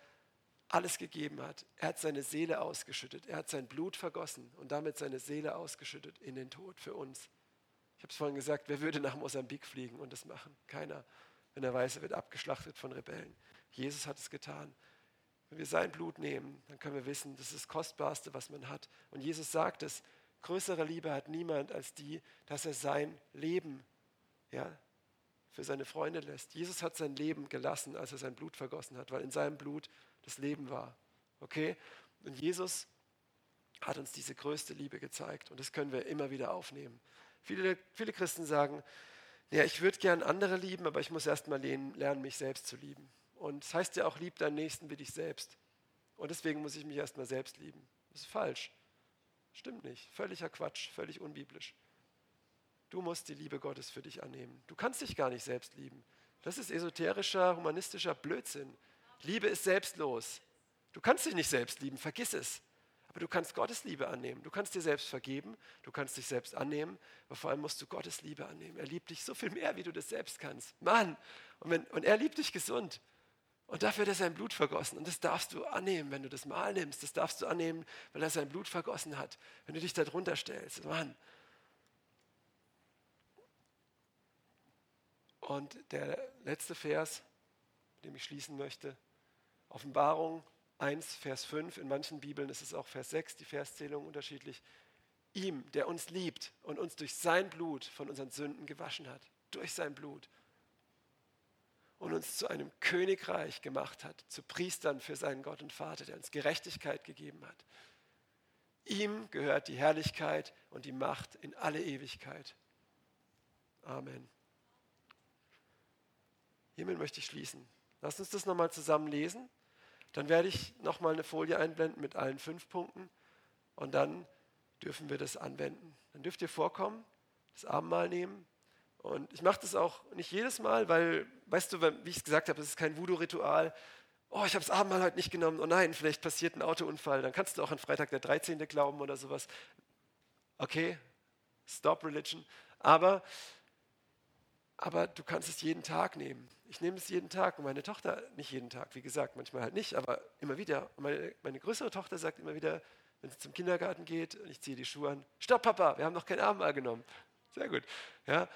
alles gegeben hat. Er hat seine Seele ausgeschüttet. Er hat sein Blut vergossen und damit seine Seele ausgeschüttet in den Tod für uns. Ich habe es vorhin gesagt, wer würde nach Mosambik fliegen und das machen? Keiner, wenn er weiß, er wird abgeschlachtet von Rebellen. Jesus hat es getan. Wenn wir sein Blut nehmen, dann können wir wissen, das ist das Kostbarste, was man hat. Und Jesus sagt es, größere Liebe hat niemand als die, dass er sein Leben ja, für seine Freunde lässt. Jesus hat sein Leben gelassen, als er sein Blut vergossen hat, weil in seinem Blut das Leben war. Okay? Und Jesus hat uns diese größte Liebe gezeigt und das können wir immer wieder aufnehmen. Viele, viele Christen sagen, ja, ich würde gern andere lieben, aber ich muss erst mal lernen, mich selbst zu lieben. Und das heißt ja auch, lieb deinen Nächsten wie dich selbst. Und deswegen muss ich mich erstmal selbst lieben. Das ist falsch. Stimmt nicht. Völliger Quatsch, völlig unbiblisch. Du musst die Liebe Gottes für dich annehmen. Du kannst dich gar nicht selbst lieben. Das ist esoterischer, humanistischer Blödsinn. Liebe ist selbstlos. Du kannst dich nicht selbst lieben, vergiss es. Aber du kannst Gottes Liebe annehmen. Du kannst dir selbst vergeben, du kannst dich selbst annehmen, aber vor allem musst du Gottes Liebe annehmen. Er liebt dich so viel mehr, wie du das selbst kannst. Mann, und, wenn, und er liebt dich gesund. Und dafür hat er sein Blut vergossen. Und das darfst du annehmen, wenn du das Mal nimmst. Das darfst du annehmen, weil er sein Blut vergossen hat. Wenn du dich darunter stellst. Mann. Und der letzte Vers, mit dem ich schließen möchte. Offenbarung 1, Vers 5. In manchen Bibeln ist es auch Vers 6, die Verszählung unterschiedlich. Ihm, der uns liebt und uns durch sein Blut von unseren Sünden gewaschen hat. Durch sein Blut und uns zu einem Königreich gemacht hat, zu Priestern für seinen Gott und Vater, der uns Gerechtigkeit gegeben hat. Ihm gehört die Herrlichkeit und die Macht in alle Ewigkeit. Amen. Hiermit möchte ich schließen. Lass uns das nochmal zusammen lesen. Dann werde ich nochmal eine Folie einblenden mit allen fünf Punkten und dann dürfen wir das anwenden. Dann dürft ihr vorkommen, das Abendmahl nehmen und ich mache das auch nicht jedes Mal, weil, weißt du, wie ich es gesagt habe, es ist kein Voodoo-Ritual. Oh, ich habe das Abendmahl heute nicht genommen. Oh nein, vielleicht passiert ein Autounfall. Dann kannst du auch an Freitag der 13. glauben oder sowas. Okay, stop religion. Aber, aber du kannst es jeden Tag nehmen. Ich nehme es jeden Tag und meine Tochter nicht jeden Tag, wie gesagt, manchmal halt nicht, aber immer wieder. Und meine, meine größere Tochter sagt immer wieder, wenn sie zum Kindergarten geht und ich ziehe die Schuhe an, stopp Papa, wir haben noch kein Abendmahl genommen. Sehr gut. Ja,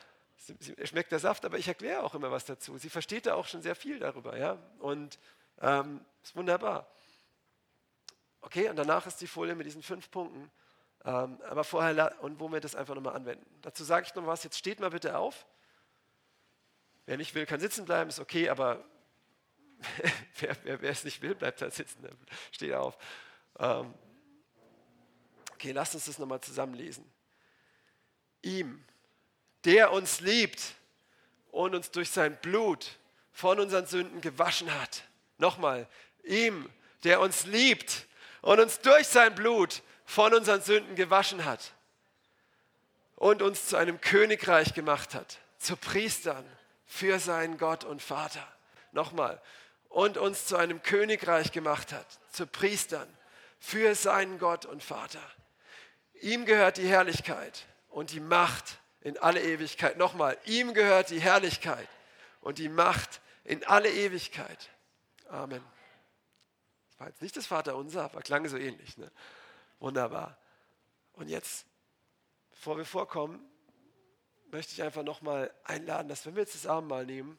schmeckt der Saft, aber ich erkläre auch immer was dazu. Sie versteht da auch schon sehr viel darüber, ja. Und ähm, ist wunderbar. Okay, und danach ist die Folie mit diesen fünf Punkten. Ähm, aber vorher, und wo wir das einfach nochmal anwenden. Dazu sage ich noch was, jetzt steht mal bitte auf. Wer nicht will, kann sitzen bleiben, ist okay, aber wer, wer, wer, es nicht will, bleibt halt sitzen, steht auf. Ähm, okay, lasst uns das nochmal zusammenlesen. Ihm, der uns liebt und uns durch sein Blut von unseren Sünden gewaschen hat. Nochmal, ihm, der uns liebt und uns durch sein Blut von unseren Sünden gewaschen hat und uns zu einem Königreich gemacht hat, zu Priestern für seinen Gott und Vater. Nochmal, und uns zu einem Königreich gemacht hat, zu Priestern für seinen Gott und Vater. Ihm gehört die Herrlichkeit und die Macht in alle Ewigkeit. Nochmal, ihm gehört die Herrlichkeit und die Macht in alle Ewigkeit. Amen. Das war jetzt nicht das Vaterunser, aber klang so ähnlich. Ne? Wunderbar. Und jetzt, bevor wir vorkommen, möchte ich einfach nochmal einladen, dass wenn wir jetzt das Abendmahl nehmen,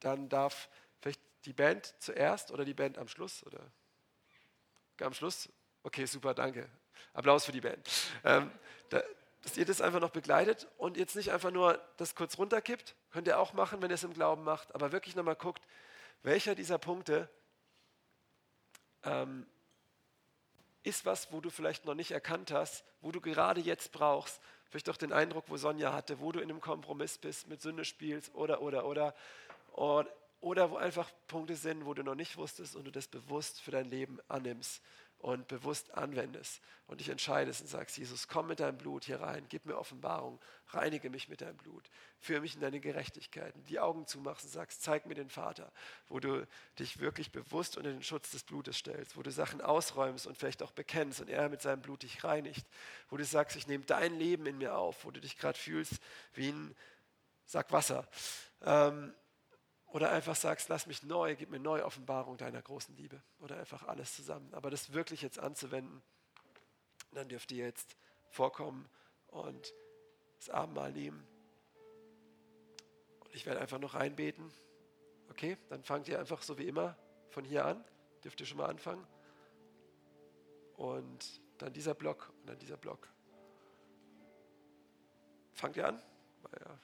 dann darf vielleicht die Band zuerst oder die Band am Schluss oder am Schluss? Okay, super, danke. Applaus für die Band. Ähm, da, dass ihr das einfach noch begleitet und jetzt nicht einfach nur das kurz runterkippt, könnt ihr auch machen, wenn ihr es im Glauben macht, aber wirklich nochmal guckt, welcher dieser Punkte ähm, ist was, wo du vielleicht noch nicht erkannt hast, wo du gerade jetzt brauchst, vielleicht auch den Eindruck, wo Sonja hatte, wo du in einem Kompromiss bist, mit Sünde spielst oder, oder, oder. oder wo einfach Punkte sind, wo du noch nicht wusstest und du das bewusst für dein Leben annimmst und bewusst anwendest und dich entscheidest und sagst, Jesus, komm mit deinem Blut hier rein, gib mir Offenbarung, reinige mich mit deinem Blut, führe mich in deine Gerechtigkeiten, die Augen zumachst und sagst, zeig mir den Vater, wo du dich wirklich bewusst unter den Schutz des Blutes stellst, wo du Sachen ausräumst und vielleicht auch bekennst und er mit seinem Blut dich reinigt, wo du sagst, ich nehme dein Leben in mir auf, wo du dich gerade fühlst wie ein Sack Wasser. Ähm, oder einfach sagst, lass mich neu, gib mir neue Offenbarung deiner großen Liebe. Oder einfach alles zusammen. Aber das wirklich jetzt anzuwenden, dann dürft ihr jetzt vorkommen und das Abendmahl nehmen. Und ich werde einfach noch reinbeten. Okay, dann fangt ihr einfach so wie immer von hier an. Dürft ihr schon mal anfangen. Und dann dieser Block und dann dieser Block. Fangt ihr an? Ja.